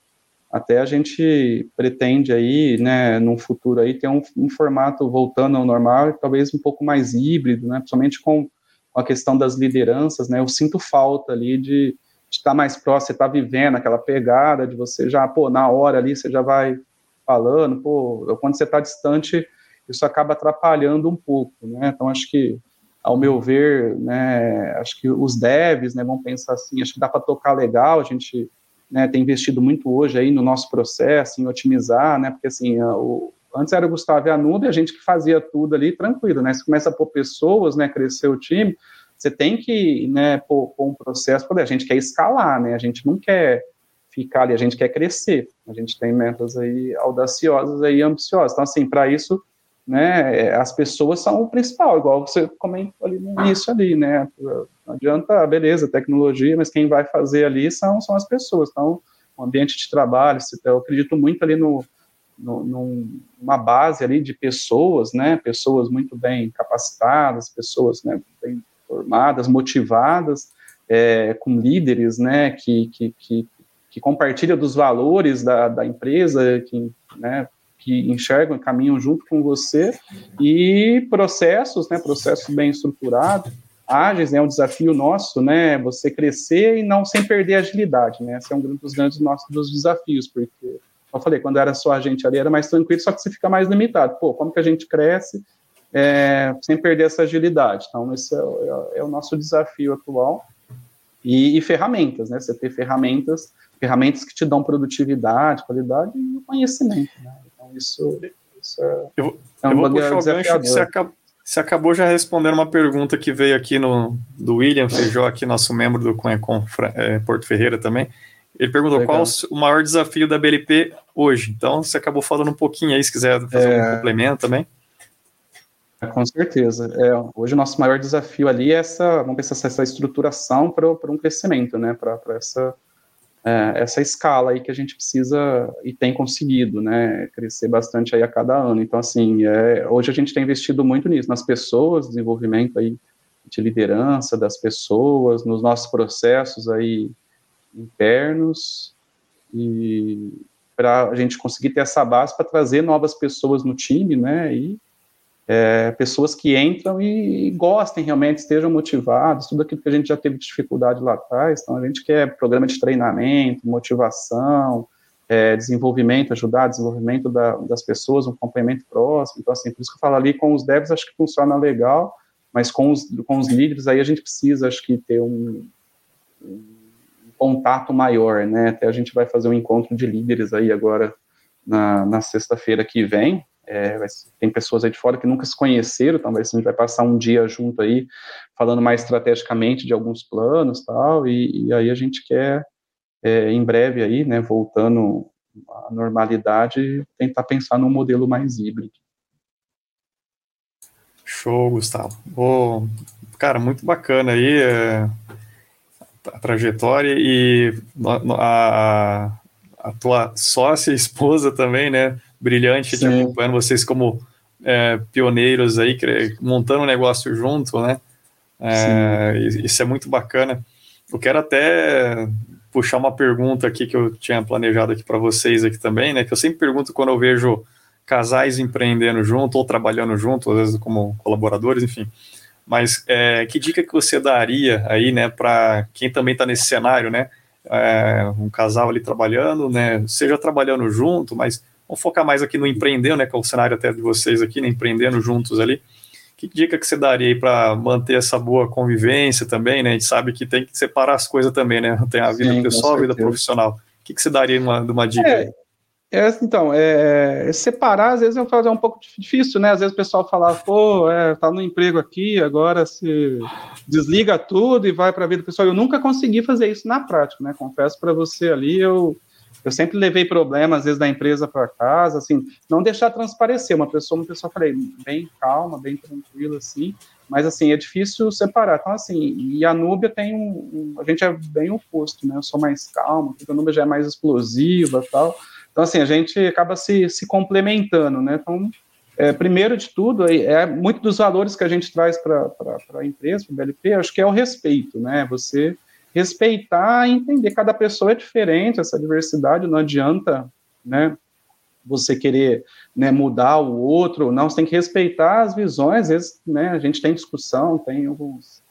até a gente pretende aí, né, num futuro aí, ter um, um formato voltando ao normal, talvez um pouco mais híbrido, né, principalmente com, a questão das lideranças, né, eu sinto falta ali de estar tá mais próximo, você está vivendo aquela pegada de você já, pô, na hora ali você já vai falando, pô, quando você está distante, isso acaba atrapalhando um pouco, né, então acho que ao meu ver, né, acho que os devs né, vão pensar assim, acho que dá para tocar legal, a gente né, tem investido muito hoje aí no nosso processo, em otimizar, né, porque assim, o, antes era o Gustavo e a Nube, a gente que fazia tudo ali tranquilo, né, você começa a pôr pessoas, né, crescer o time, você tem que, né, pôr, pôr um processo, a gente quer escalar, né, a gente não quer ficar ali, a gente quer crescer, a gente tem metas aí audaciosas aí, ambiciosas, então assim, para isso né, é, as pessoas são o principal, igual você comentou ali no início ali, né, não adianta, beleza, tecnologia, mas quem vai fazer ali são, são as pessoas, então, o ambiente de trabalho, eu acredito muito ali no, no, numa base ali de pessoas, né, pessoas muito bem capacitadas, pessoas, né, bem formadas, motivadas, é, com líderes, né, que, que, que, que compartilham dos valores da, da empresa, que, né, que enxergam e caminham junto com você, e processos, né, processos bem estruturados, ágeis, né, é um desafio nosso, né, você crescer e não sem perder a agilidade, né, esse é um dos grandes nossos dos desafios, porque, eu falei, quando era só a gente ali era mais tranquilo, só que você fica mais limitado, pô, como que a gente cresce é, sem perder essa agilidade, então esse é, é, é o nosso desafio atual, e, e, ferramentas, né? Você ter ferramentas, ferramentas que te dão produtividade, qualidade e conhecimento, né? Então isso, isso é, eu, é um eu vou puxar o gancho que você acabou, você acabou já respondendo uma pergunta que veio aqui no do William Feijó, aqui nosso membro do Conecon é, Porto Ferreira também. Ele perguntou Legal. qual o maior desafio da BLP hoje. Então, você acabou falando um pouquinho aí, se quiser fazer é... um complemento também. É, com certeza. É, hoje o nosso maior desafio ali é essa, vamos pensar, essa estruturação para um crescimento, né? Para essa, é, essa escala aí que a gente precisa e tem conseguido, né? Crescer bastante aí a cada ano. Então, assim, é, hoje a gente tem investido muito nisso, nas pessoas, desenvolvimento aí de liderança das pessoas, nos nossos processos aí internos e para a gente conseguir ter essa base para trazer novas pessoas no time, né? E é, pessoas que entram e, e, gostem realmente, estejam motivados, tudo aquilo que a gente já teve dificuldade lá atrás. Então, a gente quer programa de treinamento, motivação, é, desenvolvimento, ajudar desenvolvimento da, das pessoas, um complemento próximo. Então, assim, por isso que eu falo ali com os devs, acho que funciona legal, mas com os, com os líderes aí a gente precisa, acho que, ter um, um contato maior, né? Até a gente vai fazer um encontro de líderes aí agora na, na sexta-feira que vem, é, tem pessoas aí de fora que nunca se conheceram, talvez a gente vai passar um dia junto aí, falando mais estrategicamente de alguns planos tal, e, e aí a gente quer, é, em breve aí, né, voltando à normalidade, tentar pensar num modelo mais híbrido. Show, Gustavo. Oh, cara, muito bacana aí é, a trajetória e a, a tua sócia esposa também, né? Brilhante de acompanhando vocês como é, pioneiros aí, montando um negócio junto, né? É, isso é muito bacana. Eu quero até puxar uma pergunta aqui que eu tinha planejado aqui para vocês aqui também, né? Que eu sempre pergunto quando eu vejo casais empreendendo junto ou trabalhando junto, às vezes como colaboradores, enfim. Mas é, que dica que você daria aí, né, para quem também está nesse cenário, né? É, um casal ali trabalhando, né? Seja trabalhando junto, mas Vamos focar mais aqui no empreender, né, que é o cenário até de vocês aqui, né, empreendendo juntos ali. Que dica que você daria aí para manter essa boa convivência também, né? A gente sabe que tem que separar as coisas também, né? Tem a vida Sim, pessoal, a vida profissional. O que, que você daria de uma, uma dica é, aí? É, então, é, separar às vezes é um, é um pouco difícil, né? Às vezes o pessoal fala, pô, é, tá no emprego aqui, agora se desliga tudo e vai para a vida pessoal. Eu nunca consegui fazer isso na prática, né? Confesso para você ali, eu eu sempre levei problemas, às vezes, da empresa para casa, assim, não deixar transparecer. Uma pessoa, uma pessoa, falei, bem calma, bem tranquila, assim, mas, assim, é difícil separar. Então, assim, e a Núbia tem um, um a gente é bem oposto, né? Eu sou mais calma, a Núbia já é mais explosiva tal. Então, assim, a gente acaba se, se complementando, né? Então, é, primeiro de tudo, é, é muito dos valores que a gente traz para a empresa, para o BLP, acho que é o respeito, né? Você respeitar e entender. Cada pessoa é diferente, essa diversidade não adianta, né? Você querer né, mudar o outro, não, você tem que respeitar as visões, às vezes, né, a gente tem discussão, tem alguns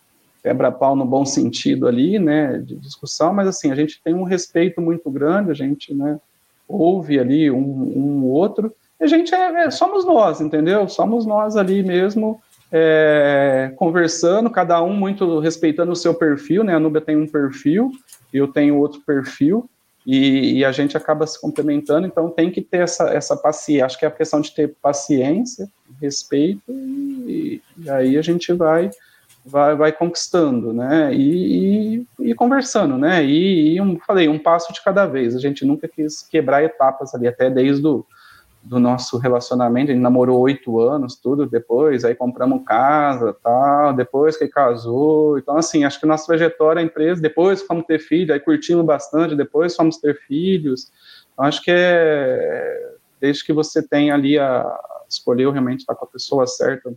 quebra-pau no bom sentido ali, né, de discussão, mas assim, a gente tem um respeito muito grande, a gente, né, ouve ali um, um outro, e a gente é, é, somos nós, entendeu? Somos nós ali mesmo, é, conversando, cada um muito respeitando o seu perfil, né? A Nubia tem um perfil, eu tenho outro perfil, e, e, a gente acaba se complementando, então tem que ter essa, essa paciência. Acho que é a questão de ter paciência, respeito, e, e aí a gente vai vai, vai conquistando, né? E, e, conversando, né? E, e um, falei, um passo de cada vez. A gente nunca quis quebrar etapas ali, até desde o do nosso relacionamento, a gente namorou oito anos, tudo, depois, aí compramos casa, tal, depois que casou, então, assim, acho que nossa trajetória, a empresa, depois fomos ter filho, aí curtimos bastante, depois fomos ter filhos, então, acho que é, desde que você tem ali a, escolheu realmente estar com a pessoa certa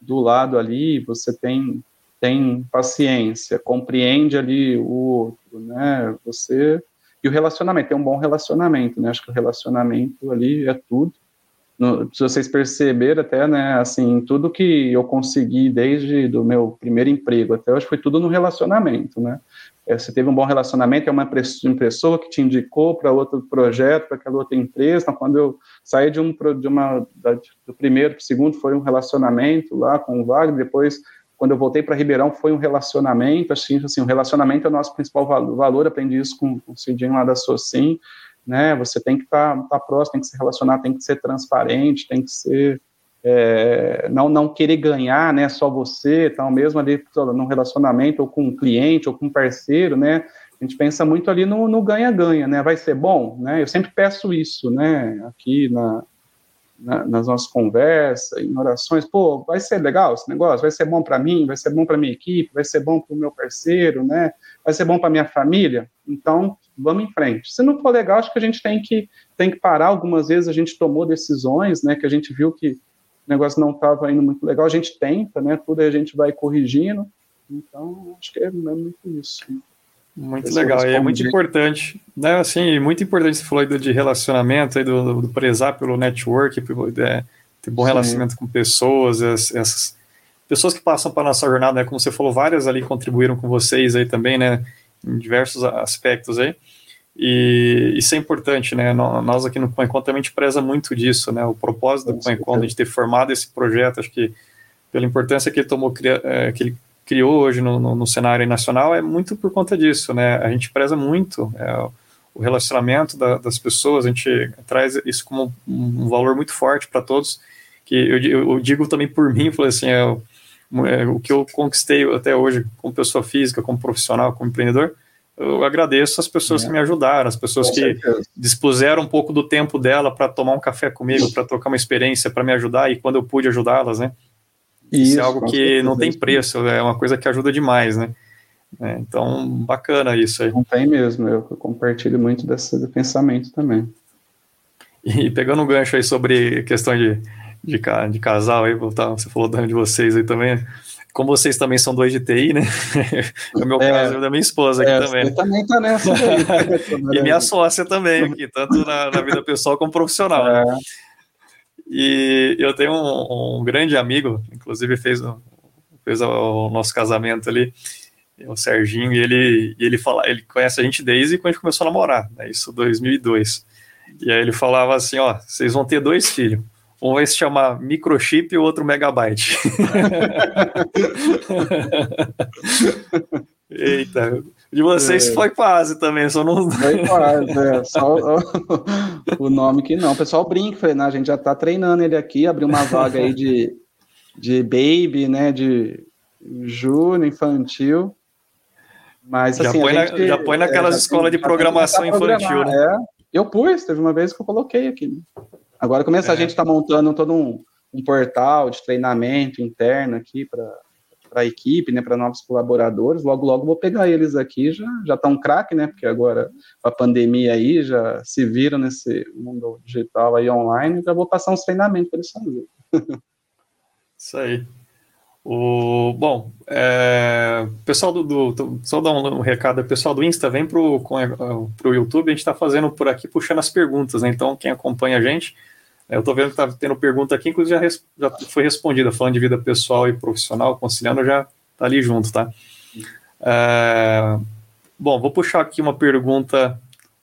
do lado ali, você tem, tem paciência, compreende ali o outro, né, você e o relacionamento, é um bom relacionamento, né? Acho que o relacionamento ali é tudo. No, se vocês perceberam até, né, assim, tudo que eu consegui desde do meu primeiro emprego até hoje foi tudo no relacionamento, né? É, você teve um bom relacionamento, é uma pessoa que te indicou para outro projeto, para aquela outra empresa. Então, quando eu saí de um de uma da, do primeiro para o segundo foi um relacionamento lá com o Wagner, depois quando eu voltei para Ribeirão foi um relacionamento, assim, assim, o relacionamento é o nosso principal valor, aprendi isso com, com o Cidinho lá da Socim, né, você tem que estar tá, tá próximo, tem que se relacionar, tem que ser transparente, tem que ser, é, não, não querer ganhar, né, só você, então mesmo ali no relacionamento, ou com um cliente, ou com um parceiro, né, a gente pensa muito ali no ganha-ganha, né, vai ser bom, né, eu sempre peço isso, né, aqui na, na, nas nossas conversas, em orações, pô, vai ser legal esse negócio, vai ser bom para mim, vai ser bom para minha equipe, vai ser bom para o meu parceiro, né? Vai ser bom para minha família. Então, vamos em frente. Se não for legal, acho que a gente tem que tem que parar. Algumas vezes a gente tomou decisões, né? Que a gente viu que o negócio não estava indo muito legal. A gente tenta, né? Tudo a gente vai corrigindo. Então, acho que é, é muito isso. Muito legal, é muito importante, né, assim, muito importante você falou de relacionamento, aí do, do prezar pelo network, é, ter bom Sim. relacionamento com pessoas, essas pessoas que passam para nossa jornada, né, como você falou, várias ali contribuíram com vocês aí também, né, em diversos aspectos aí, e isso é importante, né, nós aqui no CoinCon também a gente preza muito disso, né, o propósito do CoinCon, de ter formado esse projeto, acho que pela importância que ele tomou, é, que ele criou hoje no, no, no, cenário nacional é muito por conta disso, né? A gente preza muito é, o relacionamento da, das pessoas, a gente traz isso como um, valor muito forte para todos, que eu, eu, digo também por mim, falei assim, é, é, o que eu conquistei até hoje como pessoa física, como profissional, como empreendedor, eu agradeço as pessoas é. que me ajudaram, as pessoas Com que certeza. dispuseram um pouco do tempo dela para tomar um café comigo, para trocar uma experiência, para me ajudar, e quando eu pude ajudá-las, né? Isso, isso é algo que não tem preço, é uma coisa que ajuda demais, né? É, então, bacana isso aí. Não tem mesmo, eu compartilho muito desse pensamento também. E pegando um gancho aí sobre questão de, de, de casal, aí, você falou de vocês aí também, como vocês também são dois de TI, né? <laughs> No meu é, caso, da minha esposa aqui é, também. Você também tá <laughs> nessa e minha sócia também aqui, tanto na, na vida pessoal como profissional. É. Né? E eu tenho um, um grande amigo, inclusive fez, fez o, nosso casamento ali, o Serginho, e ele, ele, fala, ele conhece a gente desde quando a gente começou a namorar, né, isso 2002. E aí ele falava assim, ó, vocês vão ter dois filhos, um vai se chamar microchip e o outro megabyte. <laughs> <laughs> Eita, de vocês é. foi quase também, só não. Foi quase, é. Só o, <laughs> nome que não. O pessoal brinca, falei, né, a gente já tá treinando ele aqui, abriu uma vaga aí de, de baby, né? De júnior, infantil. Mas já assim. Põe gente, na, já põe naquelas é, escolas de programação infantil, né? É, eu pus, teve uma vez que eu coloquei aqui. Agora começa a é. gente tá montando todo um, um portal de treinamento interno aqui para a equipe, né, para novos colaboradores. Logo, logo vou pegar eles aqui, já já tá um craque, né, porque agora a pandemia aí já se viram nesse mundo digital aí online, já vou passar uns treinamentos para eles fazerem. <laughs> Isso aí. O, bom, é, pessoal do, do, só dar um, um recado, pessoal do Insta, vem pro, com, pro YouTube, a gente está fazendo por aqui, puxando as perguntas, né? Então, quem acompanha a gente, eu estou vendo que está tendo pergunta aqui, inclusive já, res, já, foi respondida, falando de vida pessoal e profissional, conciliando, já está ali junto, tá? É, bom, vou puxar aqui uma pergunta.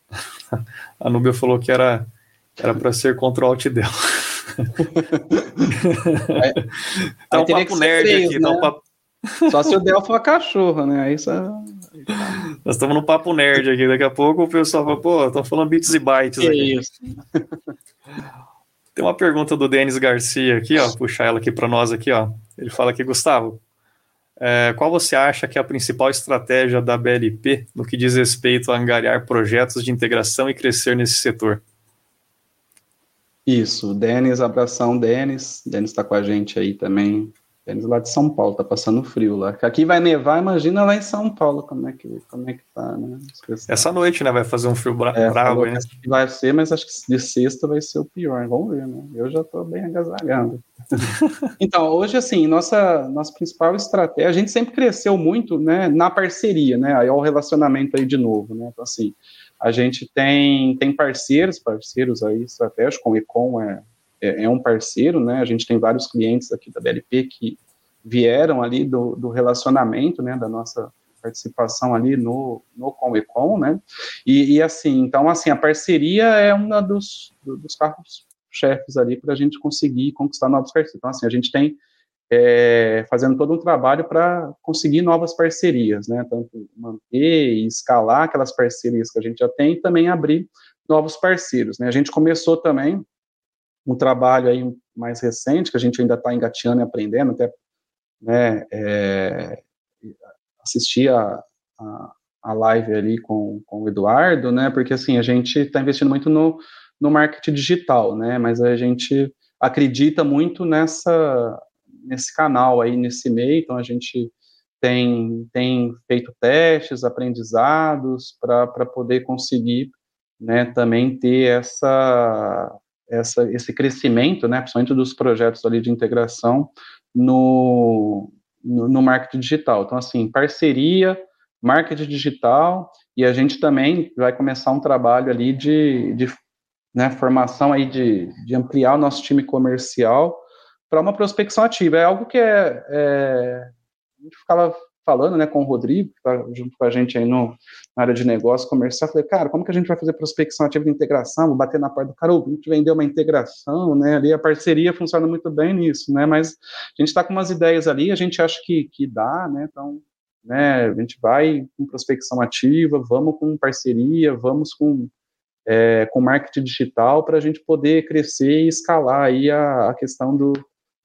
<laughs> A Nubia falou que era era para ser contra o Alt Del. <laughs> Tá um papo nerd aqui, né? tá um papo... Só se o Del for cachorro, né? Aí só... Nós estamos no papo nerd aqui, daqui a pouco o pessoal fala, pô, estão falando bits e bytes que aqui. Isso. Tem uma pergunta do Denis Garcia aqui, ó, puxar ela aqui para nós aqui, ó. Ele fala aqui, Gustavo, é, qual você acha que é a principal estratégia da BLP no que diz respeito a angariar projetos de integração e crescer nesse setor? Isso, Denis, abração, Denis. Denis está com a gente aí também eles lá de São Paulo, tá passando frio lá. Aqui vai nevar, imagina lá em São Paulo como é que, como é que tá, né? Essa noite, né? Vai fazer um frio bra é, bravo, né? Vai ser, mas acho que de sexta vai ser o pior. Vamos ver, né? Eu já tô bem agasalhado. <laughs> então, hoje, assim, nossa, nossa principal estratégia, a gente sempre cresceu muito, né, na parceria, né? Aí é o relacionamento aí de novo, né? Então, assim, a gente tem, tem parceiros, parceiros aí estratégicos, com o Econ é é, é, um parceiro, né? A gente tem vários clientes aqui da BLP que vieram ali do, do relacionamento, né, da nossa participação ali no, no Comecon, né, e, e, assim, então, assim, a parceria é um dos, dos carros chefes ali para a gente conseguir conquistar novos parceiros. Então, assim, a gente tem é, fazendo todo um trabalho para conseguir novas parcerias, né? Tanto manter e escalar aquelas parcerias que a gente já tem e também abrir novos parceiros, né? A gente começou também um trabalho aí mais recente, que a gente ainda está engateando e aprendendo, até né, é, assistir a, a, a, live ali com, com o Eduardo, né, porque assim, a gente está investindo muito no, no marketing digital, né, mas a gente acredita muito nessa, nesse canal aí, nesse meio, então a gente tem, tem feito testes, aprendizados, para poder conseguir né, também ter essa, essa, esse crescimento, né, principalmente dos projetos ali de integração no, no, no marketing digital. Então, assim, parceria, marketing digital, e a gente também vai começar um trabalho ali de, de né, formação aí de, de ampliar o nosso time comercial para uma prospecção ativa. É algo que é, é a gente ficava falando né, com o Rodrigo, que está junto com a gente aí no, na área de negócio comercial, falei, cara, como que a gente vai fazer prospecção ativa de integração? Vou bater na porta do cara, a gente vendeu uma integração, né? Ali a parceria funciona muito bem nisso, né? Mas a gente está com umas ideias ali, a gente acha que, que dá, né? Então, né, a gente vai com prospecção ativa, vamos com parceria, vamos com, é, com marketing digital para a gente poder crescer e escalar aí a, a questão do,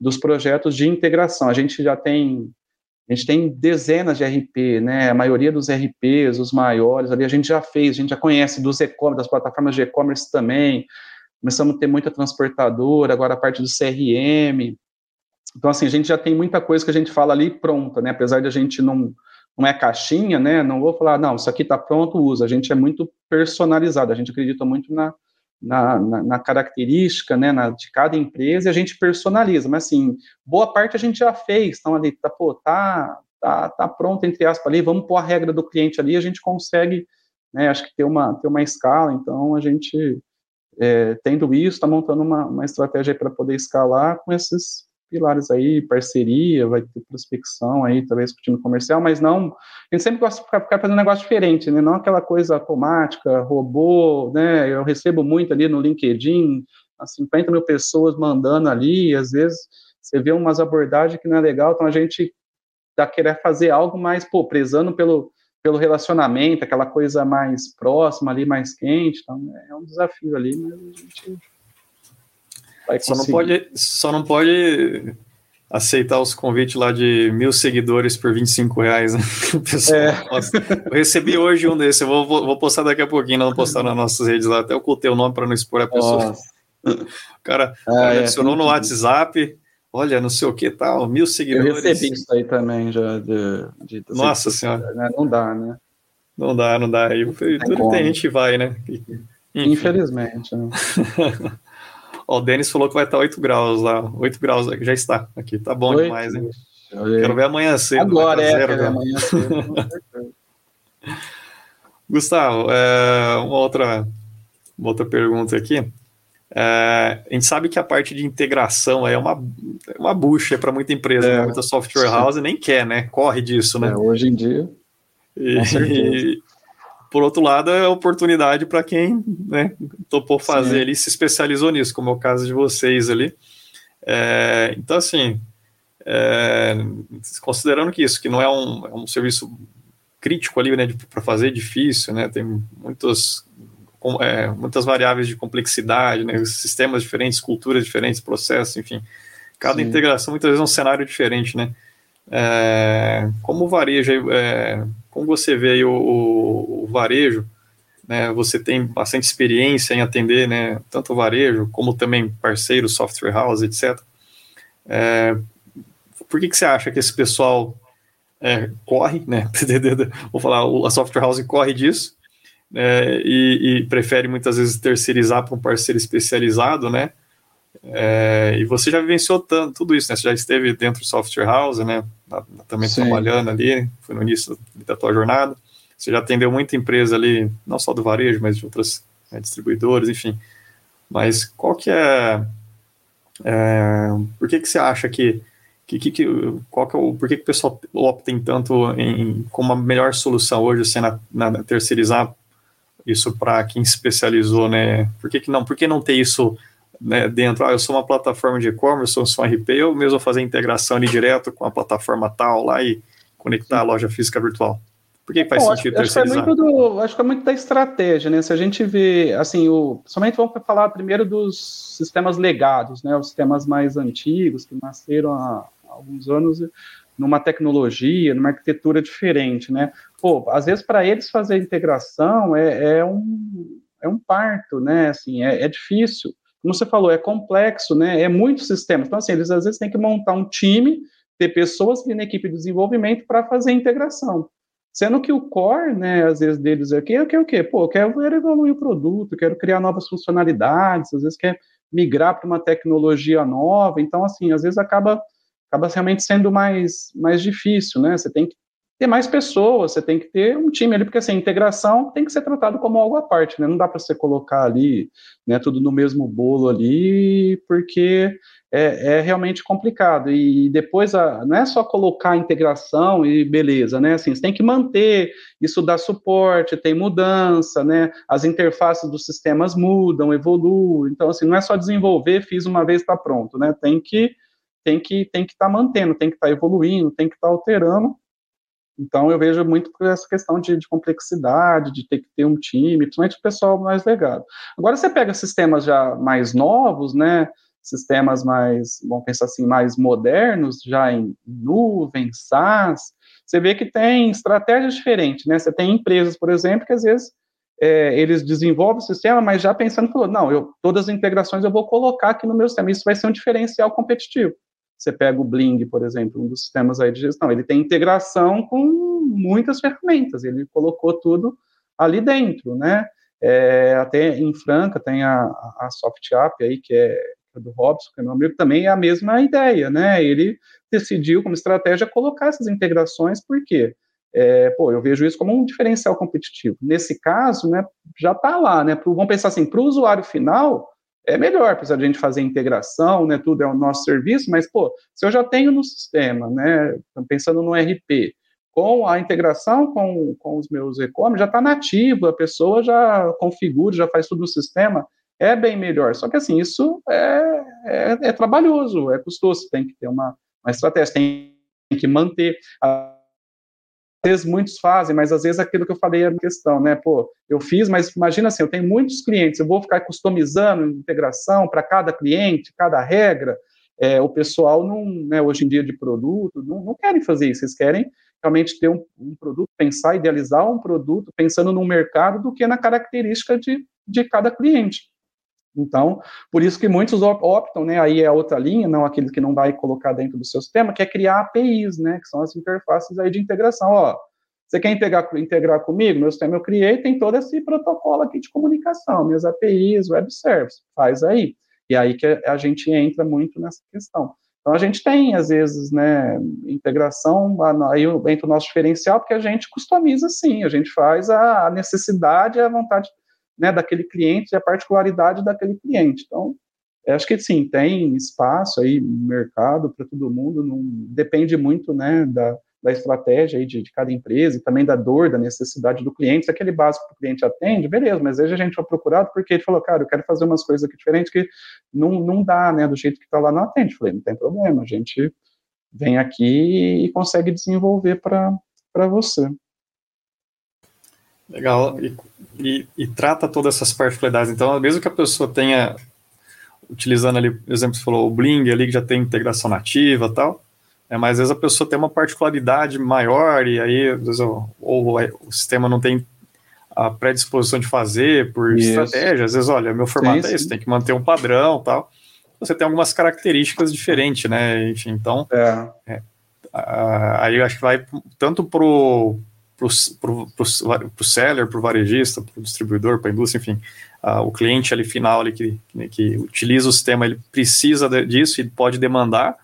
dos projetos de integração. A gente já tem a gente tem dezenas de RP, né? A maioria dos RPs, os maiores, ali a gente já fez, a gente já conhece dos e-commerce, das plataformas de e-commerce também. Começamos a ter muita transportadora, agora a parte do CRM. Então, assim, a gente já tem muita coisa que a gente fala ali pronta, né? Apesar de a gente não, não é caixinha, né? Não vou falar, não, isso aqui está pronto, usa. A gente é muito personalizado, a gente acredita muito na, na, na, na, característica né, na, de cada empresa e a gente personaliza, mas assim, boa parte a gente já fez, então ali, tá, pô, tá, tá, tá pronto, entre aspas, ali, vamos pôr a regra do cliente ali, a gente consegue, né, acho que ter uma, ter uma escala, então a gente, é, tendo isso, está montando uma, uma estratégia para poder escalar com esses pilares aí, parceria, vai ter prospecção aí, talvez com o time comercial, mas não, a gente sempre gosta de ficar, ficar fazendo um negócio diferente, né, não aquela coisa automática, robô, né, eu recebo muito ali no LinkedIn, as 50 mil pessoas mandando ali, às vezes você vê umas abordagens que não é legal, então a gente dá querer fazer algo mais, pô, prezando pelo, pelo relacionamento, aquela coisa mais próxima ali, mais quente, então é um desafio ali, mas a gente Vai só, não pode, só não pode aceitar os convites lá de mil seguidores por 25 reais, né? <laughs> Pessoal, é. nossa, eu recebi hoje um desse, eu vou, vou, postar daqui a pouquinho, não postar nas nossas redes lá, até ocultei o nome para não expor a pessoa. <laughs> O cara ah, é, adicionou no WhatsApp, olha, não sei o que tal, mil seguidores. Eu recebi isso aí também já. De, de, nossa senhora. Né? Não dá, né? Não dá, não dá. E, tudo tem gente vai, né? Enfim. Infelizmente. Né? <laughs> Ó, o Denis falou que vai estar 8 graus lá. 8 graus já está aqui. Tá bom 8, demais, hein? Quero ver amanhã cedo. Agora é, zero, quero amanhã cedo. Gustavo, é, uma, outra, uma outra pergunta aqui. É, a gente sabe que a parte de integração é uma, é uma bucha para muita empresa, é, muita software house nem quer, né? Corre disso, né? É, hoje em dia. E, <laughs> por outro lado, é oportunidade para quem né, topou fazer ali, se especializou nisso, como é o caso de vocês ali. É, então, assim, é, considerando que isso, que não é um, é um serviço crítico ali, né, para fazer difícil, né, tem muitos, é, muitas variáveis de complexidade, né, sistemas diferentes, culturas diferentes, processos, enfim. Cada Sim. integração muitas vezes é um cenário diferente, né. É, como o varejo, como você vê o, o, o, varejo, né, você tem bastante experiência em atender né, tanto o varejo como também parceiros, software house, etc. É, por que, que você acha que esse pessoal é, corre, né? <laughs> Vou falar, a software house corre disso é, e, e, prefere muitas vezes terceirizar para um parceiro especializado, né? É, e você já vivenciou tanto, tudo isso, né? Você já esteve dentro do software house, né? Também Sim. trabalhando ali, foi no início da tua jornada. Você já atendeu muita empresa ali, não só do varejo, mas de outras né, distribuidoras, enfim. Mas qual que é, é por que que você acha que que, que, qual que é o, por que, que o pessoal opta em tanto em, como a melhor solução hoje, assim, na, na terceirizar isso para quem se especializou, né? Por que, que não? Por que não ter isso né, dentro, ah, eu sou uma plataforma de e-commerce, eu sou um RP, eu mesmo vou fazer integração ali direto com a plataforma tal lá e conectar a loja física virtual. Por que faz Bom, sentido acho, terceirizar? Acho que, é do, acho que, é muito da estratégia, né? Se a gente vê, assim, o, somente vamos falar primeiro dos sistemas legados, né? Os sistemas mais antigos, que nasceram há alguns anos numa tecnologia, numa arquitetura diferente, né? Pô, às vezes para eles fazer integração é, é, um, é um parto, né? Assim, é, é difícil. Como você falou, é complexo, né? É muitos sistemas. Então, assim, eles às vezes têm que montar um time, ter pessoas na equipe de desenvolvimento para fazer a integração. Sendo que o core, né, às vezes, deles aqui é que? O quê? Pô, quero evoluir o produto, quero criar novas funcionalidades, às vezes quer migrar para uma tecnologia nova, então, assim, às vezes acaba, acaba realmente sendo mais, mais difícil, né? Você tem que ter mais pessoas, você tem que ter um time ali, porque assim, a integração tem que ser tratado como algo à parte, né? Não dá para você colocar ali, né, tudo no mesmo bolo ali, porque é, é realmente complicado. E depois a, não é só colocar a integração e beleza, né? Assim, você tem que manter, isso dá suporte, tem mudança, né? As interfaces dos sistemas mudam, evoluem. Então, assim, não é só desenvolver, fiz uma vez, está pronto, né? Tem que tem que tem que estar tá mantendo, tem que estar tá evoluindo, tem que estar tá alterando então, eu vejo muito por essa questão de, de, complexidade, de ter que ter um time, principalmente o pessoal mais legado. Agora, você pega sistemas já mais novos, né, sistemas mais, vamos pensar assim, mais modernos, já em nuvem, SaaS, você vê que tem estratégias diferentes, né, você tem empresas, por exemplo, que às vezes é, eles desenvolvem o sistema, mas já pensando, não, eu, todas as integrações eu vou colocar aqui no meu sistema, isso vai ser um diferencial competitivo. Você pega o Bling, por exemplo, um dos sistemas aí de gestão, ele tem integração com muitas ferramentas, ele colocou tudo ali dentro, né? É, até em Franca tem a, a SoftApp aí, que é, é do Robson, que é meu amigo, também é a mesma ideia, né? Ele decidiu, como estratégia, colocar essas integrações, por quê? É, pô, eu vejo isso como um diferencial competitivo. Nesse caso, né, já está lá, né? Pro, vamos pensar assim, para o usuário final, é melhor, apesar de a gente fazer integração, né, tudo é o nosso serviço, mas, pô, se eu já tenho no sistema, né, pensando no RP, com a integração com, com os meus e-commerce, já está nativo, a pessoa já configura, já faz tudo no sistema, é bem melhor. Só que, assim, isso é, é, é trabalhoso, é custoso, tem que ter uma, uma estratégia, tem que manter. A, vezes muitos fazem, mas às vezes aquilo que eu falei é a questão, né? Pô, eu fiz, mas imagina assim, eu tenho muitos clientes, eu vou ficar customizando integração para cada cliente, cada regra. É, o pessoal não, né, hoje em dia de produto, não, não querem fazer isso, eles querem realmente ter um, um, produto, pensar, idealizar um produto pensando no mercado do que na característica de, de cada cliente. Então, por isso que muitos optam, né, aí é outra linha, não aquele que não vai colocar dentro do seu sistema, que é criar APIs, né, que são as interfaces aí de integração, ó, você quer integrar, integrar comigo? Meu sistema eu criei, tem todo esse protocolo aqui de comunicação, minhas APIs, web service, faz aí. E aí que a gente entra muito nessa questão. Então, a gente tem, às vezes, né, integração, aí entra o nosso diferencial, porque a gente customiza sim, a gente faz a necessidade a vontade né, daquele cliente e a particularidade daquele cliente. Então, acho que sim, tem espaço aí, mercado para todo mundo, não depende muito, né, da, da estratégia aí de, de, cada empresa e também da dor, da necessidade do cliente. Se aquele básico que o cliente atende, beleza, mas hoje a gente foi procurado porque ele falou, cara, eu quero fazer umas coisas aqui diferentes que não, não dá, né, do jeito que está lá, não atende. Falei, não tem problema, a gente vem aqui e consegue desenvolver para você. Legal, e, e, e, trata todas essas particularidades. Então, mesmo que a pessoa tenha, utilizando ali, por exemplo, você falou o Bling ali, que já tem integração nativa tal, é, mas às vezes a pessoa tem uma particularidade maior e aí, vezes, ou, ou, o sistema não tem a predisposição de fazer por Isso. estratégia. Às vezes, olha, meu formato sim, é esse, tem que manter um padrão tal. Você tem algumas características diferentes, né? Enfim, então, é. É, aí eu acho que vai tanto pro para o seller, para o varejista, para o distribuidor, para a indústria, enfim, uh, o cliente ali final ali que, que utiliza o sistema, ele precisa de, disso e pode demandar,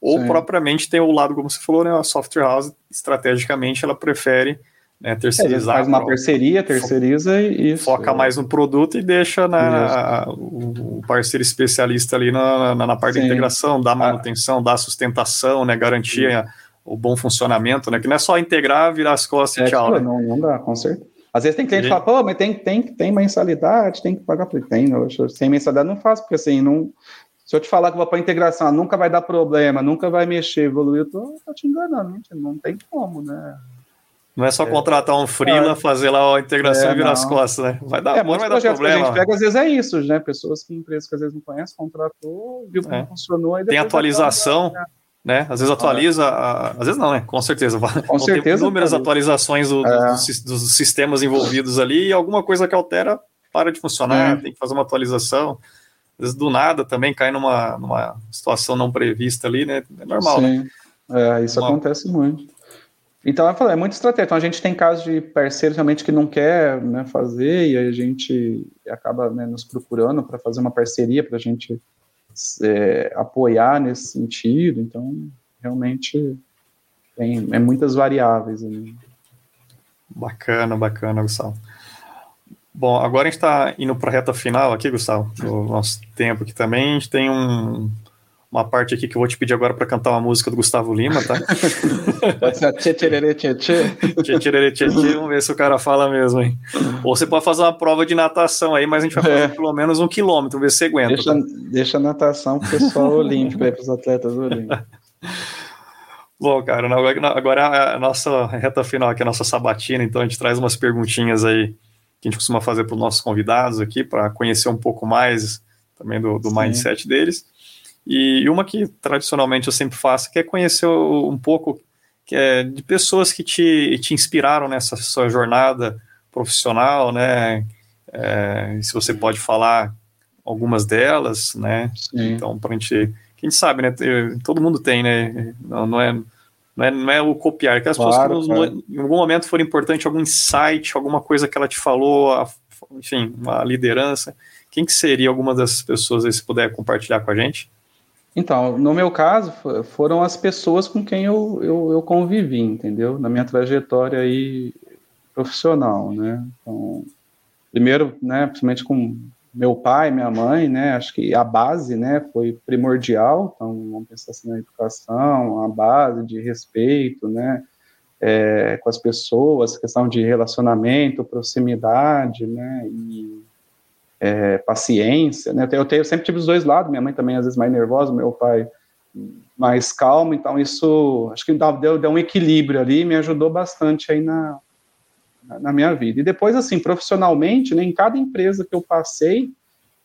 ou Sim. propriamente tem o lado, como você falou, né, a software house, estrategicamente, ela prefere né, terceirizar. É, faz uma parceria, terceiriza e isso. Foca mais no produto e deixa né, o parceiro especialista ali na, na, na parte Sim. da integração, da manutenção, ah. da sustentação, né, garantia... Sim o bom funcionamento, né? Que não é só integrar, virar as costas é, e tchau. Tipo, né? Não, não dá, com certeza. Às vezes tem cliente que fala, pô, mas tem, tem, tem mensalidade, tem que pagar. Tem, eu, sem mensalidade não faço, porque assim, não, se eu te falar que vou para integração, nunca vai dar problema, nunca vai mexer, evoluir, eu tô, tô te enganando, não tem como, né? Não é só contratar um freela, é. fazer lá a integração é, e virar não. as costas, né? Vai dar, é, vai dar problema. Que a gente pega, às vezes é isso, né? Pessoas que empresas que às vezes não conhecem, contratou, viu como é. funcionou. Tem atualização, né? Às vezes atualiza, às vezes não, né? Com certeza. Com certeza. Inúmeras atualizações do, é. dos, dos, sistemas envolvidos ali e alguma coisa que altera para de funcionar, é. tem que fazer uma atualização. Às vezes do nada também cai numa, numa situação não prevista ali, né? É normal, Sim. né? É, isso uma... acontece muito. Então, eu falei, é muito estratégico. Então, a gente tem casos de parceiros realmente que não quer né, fazer e a gente acaba né, nos procurando para fazer uma parceria para a gente é, apoiar nesse sentido. Então, realmente, tem é muitas variáveis. Bacana, bacana, Gustavo. Bom, agora a gente está indo para a reta final aqui, Gustavo, do nosso tempo aqui também. A gente tem um, uma parte aqui que eu vou te pedir agora para cantar uma música do Gustavo Lima, tá? Pode ser tchê vamos ver se o cara fala mesmo, hein? Ou você pode fazer uma prova de natação aí, mas a gente vai fazer é. pelo menos um quilômetro, ver se você aguenta. Deixa, tá? deixa a natação pro pessoal olímpico aí, pros atletas olímpicos. Bom, cara, agora a nossa reta final aqui, a nossa sabatina, então a gente traz umas perguntinhas aí que a gente costuma fazer para os nossos convidados aqui, para conhecer um pouco mais também do, do mindset deles. E uma que tradicionalmente eu sempre faço, que é conhecer um pouco é de pessoas que te, te inspiraram nessa sua jornada profissional, né? É, se você pode falar algumas delas, né? Sim. Então, para a gente, quem sabe, né? Todo mundo tem, né? Não, não é não é, não é o copiar, que as claro, pessoas que em algum momento for importante algum insight, alguma coisa que ela te falou, enfim, uma liderança. Quem que seria alguma dessas pessoas aí, se puder compartilhar com a gente? Então, no meu caso, foram as pessoas com quem eu, eu, eu convivi, entendeu? Na minha trajetória aí profissional, né? Então, primeiro, né, principalmente com meu pai, minha mãe, né, acho que a base, né, foi primordial, então vamos pensar assim na educação, a base de respeito, né, é, com as pessoas, questão de relacionamento, proximidade, né, e é, paciência, né? Eu, tenho, eu sempre tive os dois lados, minha mãe também às vezes mais nervosa, meu pai mais calmo, então isso acho que deu, deu um equilíbrio ali, me ajudou bastante aí na, na minha vida. E depois, assim, profissionalmente, né, em cada empresa que eu passei,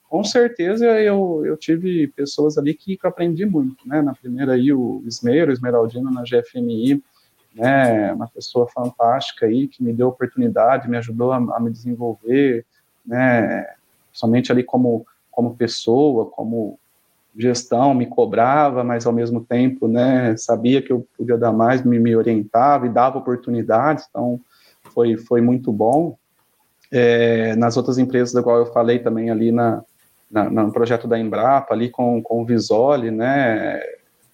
com certeza eu, eu tive pessoas ali que, que eu aprendi muito, né? Na primeira aí, o Ismeiro, Esmeraldino na GFMI, né? Uma pessoa fantástica aí que me deu oportunidade, me ajudou a, a me desenvolver, né? Somente ali como, como pessoa, como gestão, me cobrava, mas ao mesmo tempo, né, sabia que eu podia dar mais, me, me orientava e dava oportunidades, então foi, foi muito bom. É, nas outras empresas, igual eu falei também ali na, na, no projeto da Embrapa, ali com, com o Visoli, né,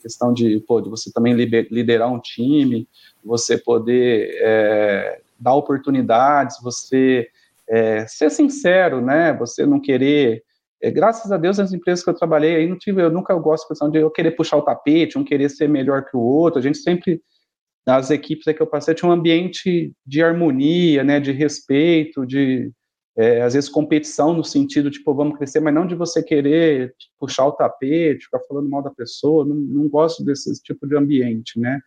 questão de, pô, de você também liderar um time, você poder é, dar oportunidades, você é, ser sincero, né? Você não querer. É, graças a Deus, as empresas que eu trabalhei aí, não tive, eu nunca gosto de questão de eu querer puxar o tapete, um querer ser melhor que o outro. A gente sempre, nas equipes que eu passei, tinha um ambiente de harmonia, né? De respeito, de é, às vezes competição no sentido tipo vamos crescer, mas não de você querer puxar o tapete, ficar falando mal da pessoa. Não, não gosto desse tipo de ambiente, né?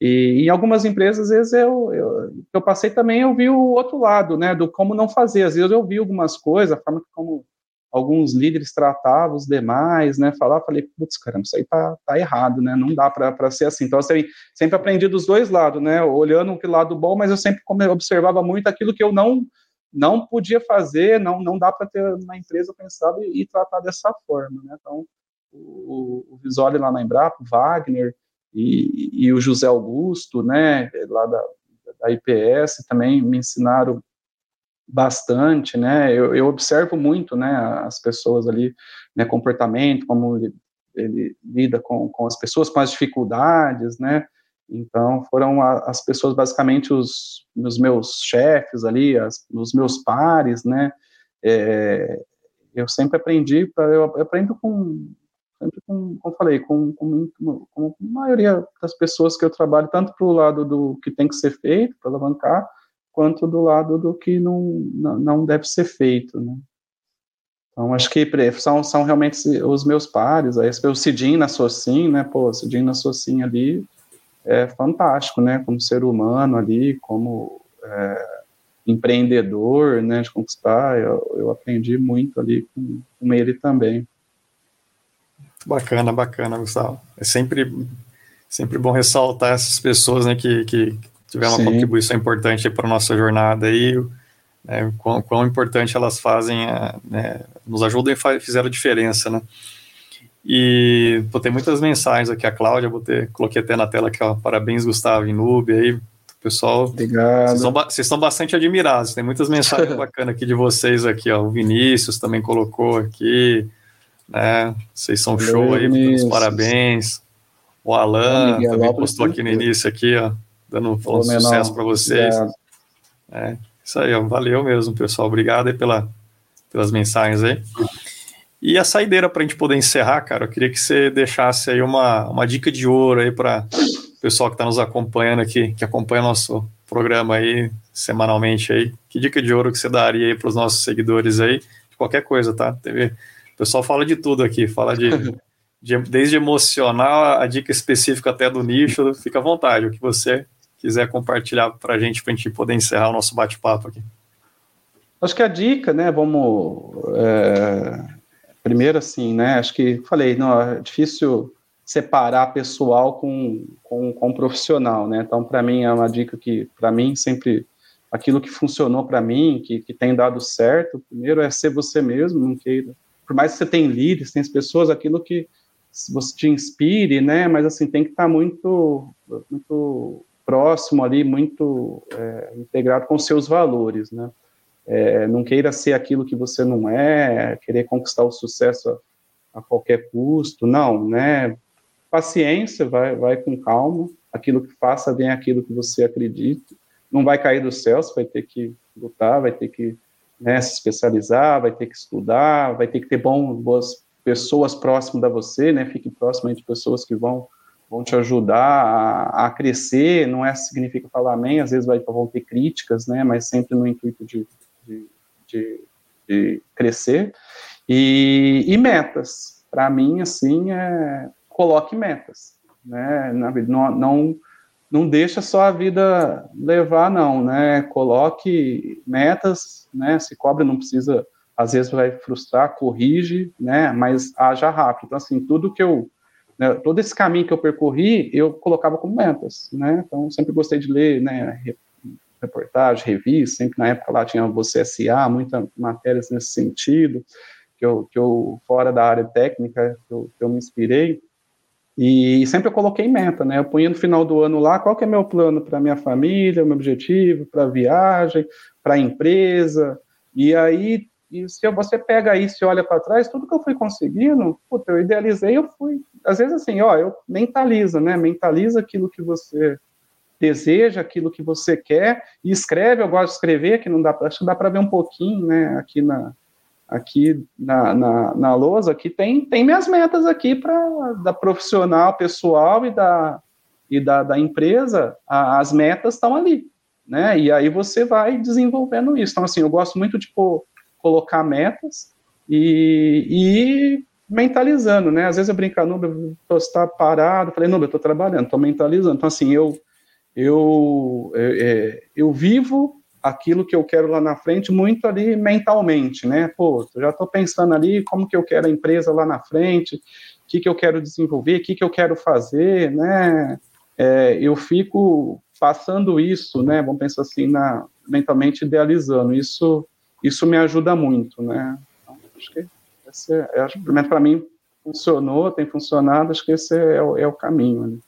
E em algumas empresas, às vezes, eu, eu, eu passei também, eu vi o outro lado, né, do como não fazer. Às vezes eu vi algumas coisas, a forma como alguns líderes tratavam os demais, né, falar, falei, putz, caramba, isso aí tá, tá errado, né, não dá para ser assim. Então, eu sempre, sempre aprendi dos dois lados, né, olhando o lado bom, mas eu sempre observava muito aquilo que eu não não podia fazer, não não dá para ter uma empresa pensada e, e, tratar dessa forma, né, então, o, o Visoli lá na Embrapa, o Wagner, e, e o José Augusto, né, lá da, da IPS, também me ensinaram bastante, né, eu, eu observo muito, né, as pessoas ali, né, comportamento, como ele, ele lida com, com as pessoas, com as dificuldades, né, então foram a, as pessoas basicamente os, os meus chefes ali, as, os meus pares, né, é, eu sempre aprendi, eu aprendo com sempre com, como falei, com, com, com, a maioria das pessoas que eu trabalho, tanto para o lado do que tem que ser feito, para alavancar, quanto do lado do que não, não deve ser feito, né? Então, acho que são, são realmente os meus pares, aí, o Cidinho na Socin, né, pô, o na Socin ali é fantástico, né, como ser humano ali, como é, empreendedor, né, de conquistar, eu, eu aprendi muito ali com, com ele também. Bacana, bacana, Gustavo. É sempre, sempre bom ressaltar essas pessoas, né, que, que tiveram uma contribuição importante para a nossa jornada aí, né, quão, quão importante elas fazem, é, né, nos ajudam e fizeram diferença, né. E pô, tem muitas mensagens aqui, a Cláudia, botei, coloquei até na tela aqui, ó, parabéns Gustavo e Nube aí, pessoal. Obrigado. Vocês estão bastante admirados, tem muitas mensagens <laughs> bacanas aqui de vocês aqui, ó, o Vinícius também colocou aqui, né, vocês são show aí, Vinícius. parabéns. O Alan Miguel, também postou aqui no início aqui, ó, dando falando sucesso para vocês. É, isso aí, ó, valeu mesmo, pessoal. Obrigado aí pela, pelas mensagens aí. E a saideira para a gente poder encerrar, cara, eu queria que você deixasse aí uma, uma dica de ouro aí para o pessoal que está nos acompanhando aqui, que acompanha nosso programa aí semanalmente aí. Que dica de ouro que você daria aí para os nossos seguidores aí? De qualquer coisa, tá? TV. O pessoal fala de tudo aqui, fala de, <laughs> de desde emocional a dica específica até do nicho, fica à vontade, o que você quiser compartilhar para a gente, para a gente poder encerrar o nosso bate-papo aqui. Acho que a dica, né, vamos... É Primeiro, assim, né? Acho que falei, não, é difícil separar pessoal com, com, com profissional, né? Então, para mim, é uma dica que, para mim, sempre aquilo que funcionou para mim, que, que tem dado certo, primeiro é ser você mesmo, não queira. Por mais que você tenha líderes, tem as pessoas, aquilo que você te inspire, né? Mas assim tem que estar tá muito, muito próximo ali, muito é, integrado com seus valores, né? É, não queira ser aquilo que você não é, querer conquistar o sucesso a, a qualquer custo, não, né? Paciência, vai, vai com calma, aquilo que faça bem aquilo que você acredita, não vai cair do céu, você vai ter que lutar, vai ter que né, se especializar, vai ter que estudar, vai ter que ter bom, boas pessoas próximas da você, né? Fique próximo de pessoas que vão vão te ajudar a, a, crescer, não é significa falar amém, às vezes vai, vão ter críticas, né, mas sempre no intuito de, de, de, de crescer. E, e metas. Para mim, assim, é, coloque metas. Né? Não, não, não deixa só a vida levar, não. Né? Coloque metas, né? se cobra, não precisa, às vezes vai frustrar, corrige, né? mas haja rápido. Então, assim, tudo que eu né, todo esse caminho que eu percorri, eu colocava como metas, né? Então, sempre gostei de ler, né, reportagem, revista, sempre na época lá tinha você SA, muitas matérias nesse sentido, que eu, que eu fora da área técnica, que eu, que eu me inspirei, e sempre eu coloquei meta, né? Eu punha no final do ano lá qual que é meu plano para minha família, meu objetivo, para viagem, para a empresa. E aí, e se você pega isso e olha para trás, tudo que eu fui conseguindo, puta, eu idealizei, eu fui. Às vezes assim, ó, eu mentaliza, né? Mentaliza aquilo que você deseja, aquilo que você quer, e escreve, eu gosto de escrever, que não dá, acho que dá para ver um pouquinho, né, aqui na, aqui na, na, na lousa, aqui tem, tem minhas metas aqui para da profissional, pessoal e da, e da, da empresa, a, as metas estão ali, né, e aí você vai desenvolvendo isso, então assim, eu gosto muito de pô, colocar metas e, e mentalizando, né, às vezes eu brinco, Nubia, eu estou parado, falei, Nubia, eu estou trabalhando, estou mentalizando, então assim, eu eu, é, eu vivo aquilo que eu quero lá na frente muito ali mentalmente, né? Pô, eu já estou pensando ali como que eu quero a empresa lá na frente, o que, que eu quero desenvolver, o que, que eu quero fazer, né? É, eu fico passando isso, né? Vamos pensar assim, na, mentalmente idealizando. Isso, isso me ajuda muito, né? Então, acho que esse, é, acho, para mim funcionou, tem funcionado. Acho que esse é, o, é o caminho. Né?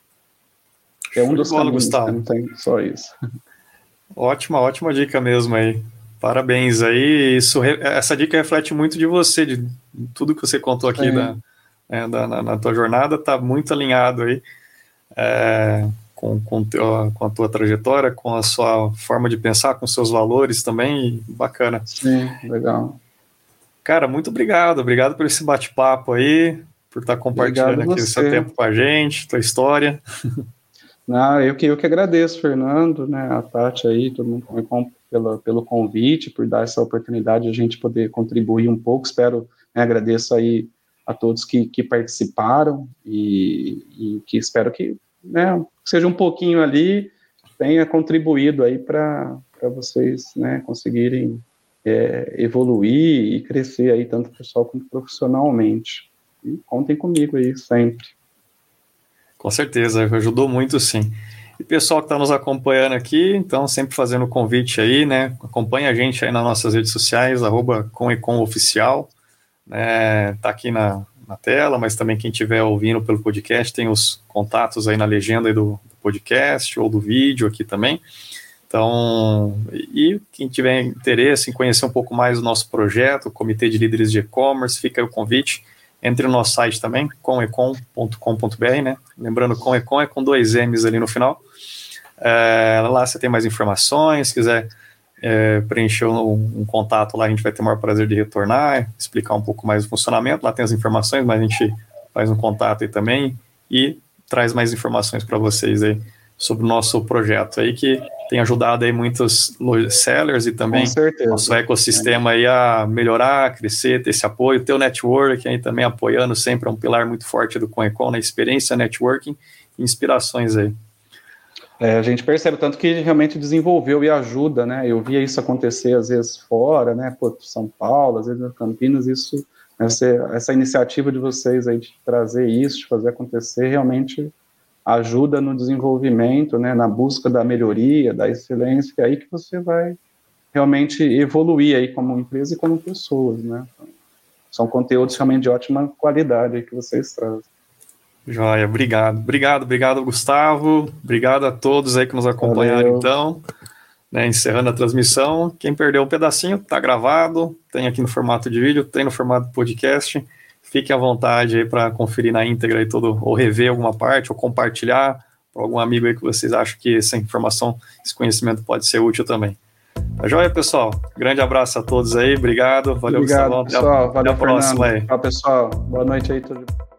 É um dos bola, caminhos, Gustavo. Né? não tem só isso. <laughs> Ótima, ótima dica mesmo aí. Parabéns aí. Isso, essa dica reflete muito de você, de tudo que você contou aqui da, é, da na, na, tua jornada, está muito alinhado aí é, com, com, teu, com a tua trajetória, com a sua forma de pensar, com seus valores também. Bacana. Sim, legal. Cara, muito obrigado. Obrigado por esse bate-papo aí, por estar compartilhando aqui o seu tempo com a gente, tua história. <laughs> Não, eu que, eu que agradeço, Fernando, né, a Tati aí, todo mundo pelo, pelo convite, por dar essa oportunidade de a gente poder contribuir um pouco. Espero, né, agradeço aí a todos que, que participaram e, e que espero que né, seja um pouquinho ali, tenha contribuído aí para vocês né, conseguirem é, evoluir e crescer aí, tanto pessoal quanto profissionalmente. E contem comigo aí sempre. Com certeza, ajudou muito sim. E pessoal que está nos acompanhando aqui, então sempre fazendo o convite aí, né? Acompanha a gente aí nas nossas redes sociais, arroba Oficial, né? Tá aqui na, na tela, mas também quem estiver ouvindo pelo podcast tem os contatos aí na legenda do, do podcast ou do vídeo aqui também. Então, e quem tiver interesse em conhecer um pouco mais do nosso projeto, o Comitê de Líderes de E-Commerce, fica aí o convite. Entre no nosso site também, comecom.com.br, né? Lembrando, comecom é com dois M's ali no final. É, lá você tem mais informações, se quiser é, preencher um, um, contato lá, a gente vai ter o maior prazer de retornar, explicar um pouco mais o funcionamento. Lá tem as informações, mas a gente faz um contato aí também e traz mais informações para vocês aí sobre o nosso projeto aí, que tem ajudado aí muitos sellers e também nosso ecossistema aí a melhorar, crescer, ter esse apoio, ter o network aí também apoiando sempre, é um pilar muito forte do Conecon, na experiência, networking e inspirações aí. É, a gente percebe tanto que realmente desenvolveu e ajuda, né? Eu via isso acontecer às vezes fora, né? Pô, São Paulo, às vezes Campinas, isso, essa, essa iniciativa de vocês aí de trazer isso, de fazer acontecer, realmente ajuda no desenvolvimento, né, na busca da melhoria, da excelência, é aí que você vai realmente evoluir aí como empresa e como pessoas, né? São conteúdos realmente de ótima qualidade que vocês trazem. Joia, obrigado. Obrigado, obrigado, Gustavo. Obrigado a todos aí que nos acompanharam, Valeu. então. Né, encerrando a transmissão. Quem perdeu um pedacinho, tá gravado. Tem aqui no formato de vídeo, tem no formato podcast. Fiquem à vontade aí para conferir na íntegra e todo, ou rever alguma parte, ou compartilhar para algum amigo aí que vocês acham que essa informação, esse conhecimento pode ser útil também. Tá joia, pessoal? Grande abraço a todos aí, obrigado. Valeu, Obrigado, Gustavo. pessoal. Até, Valeu, até a próxima Fernando. aí. Tchau, pessoal. Boa noite aí. Tudo.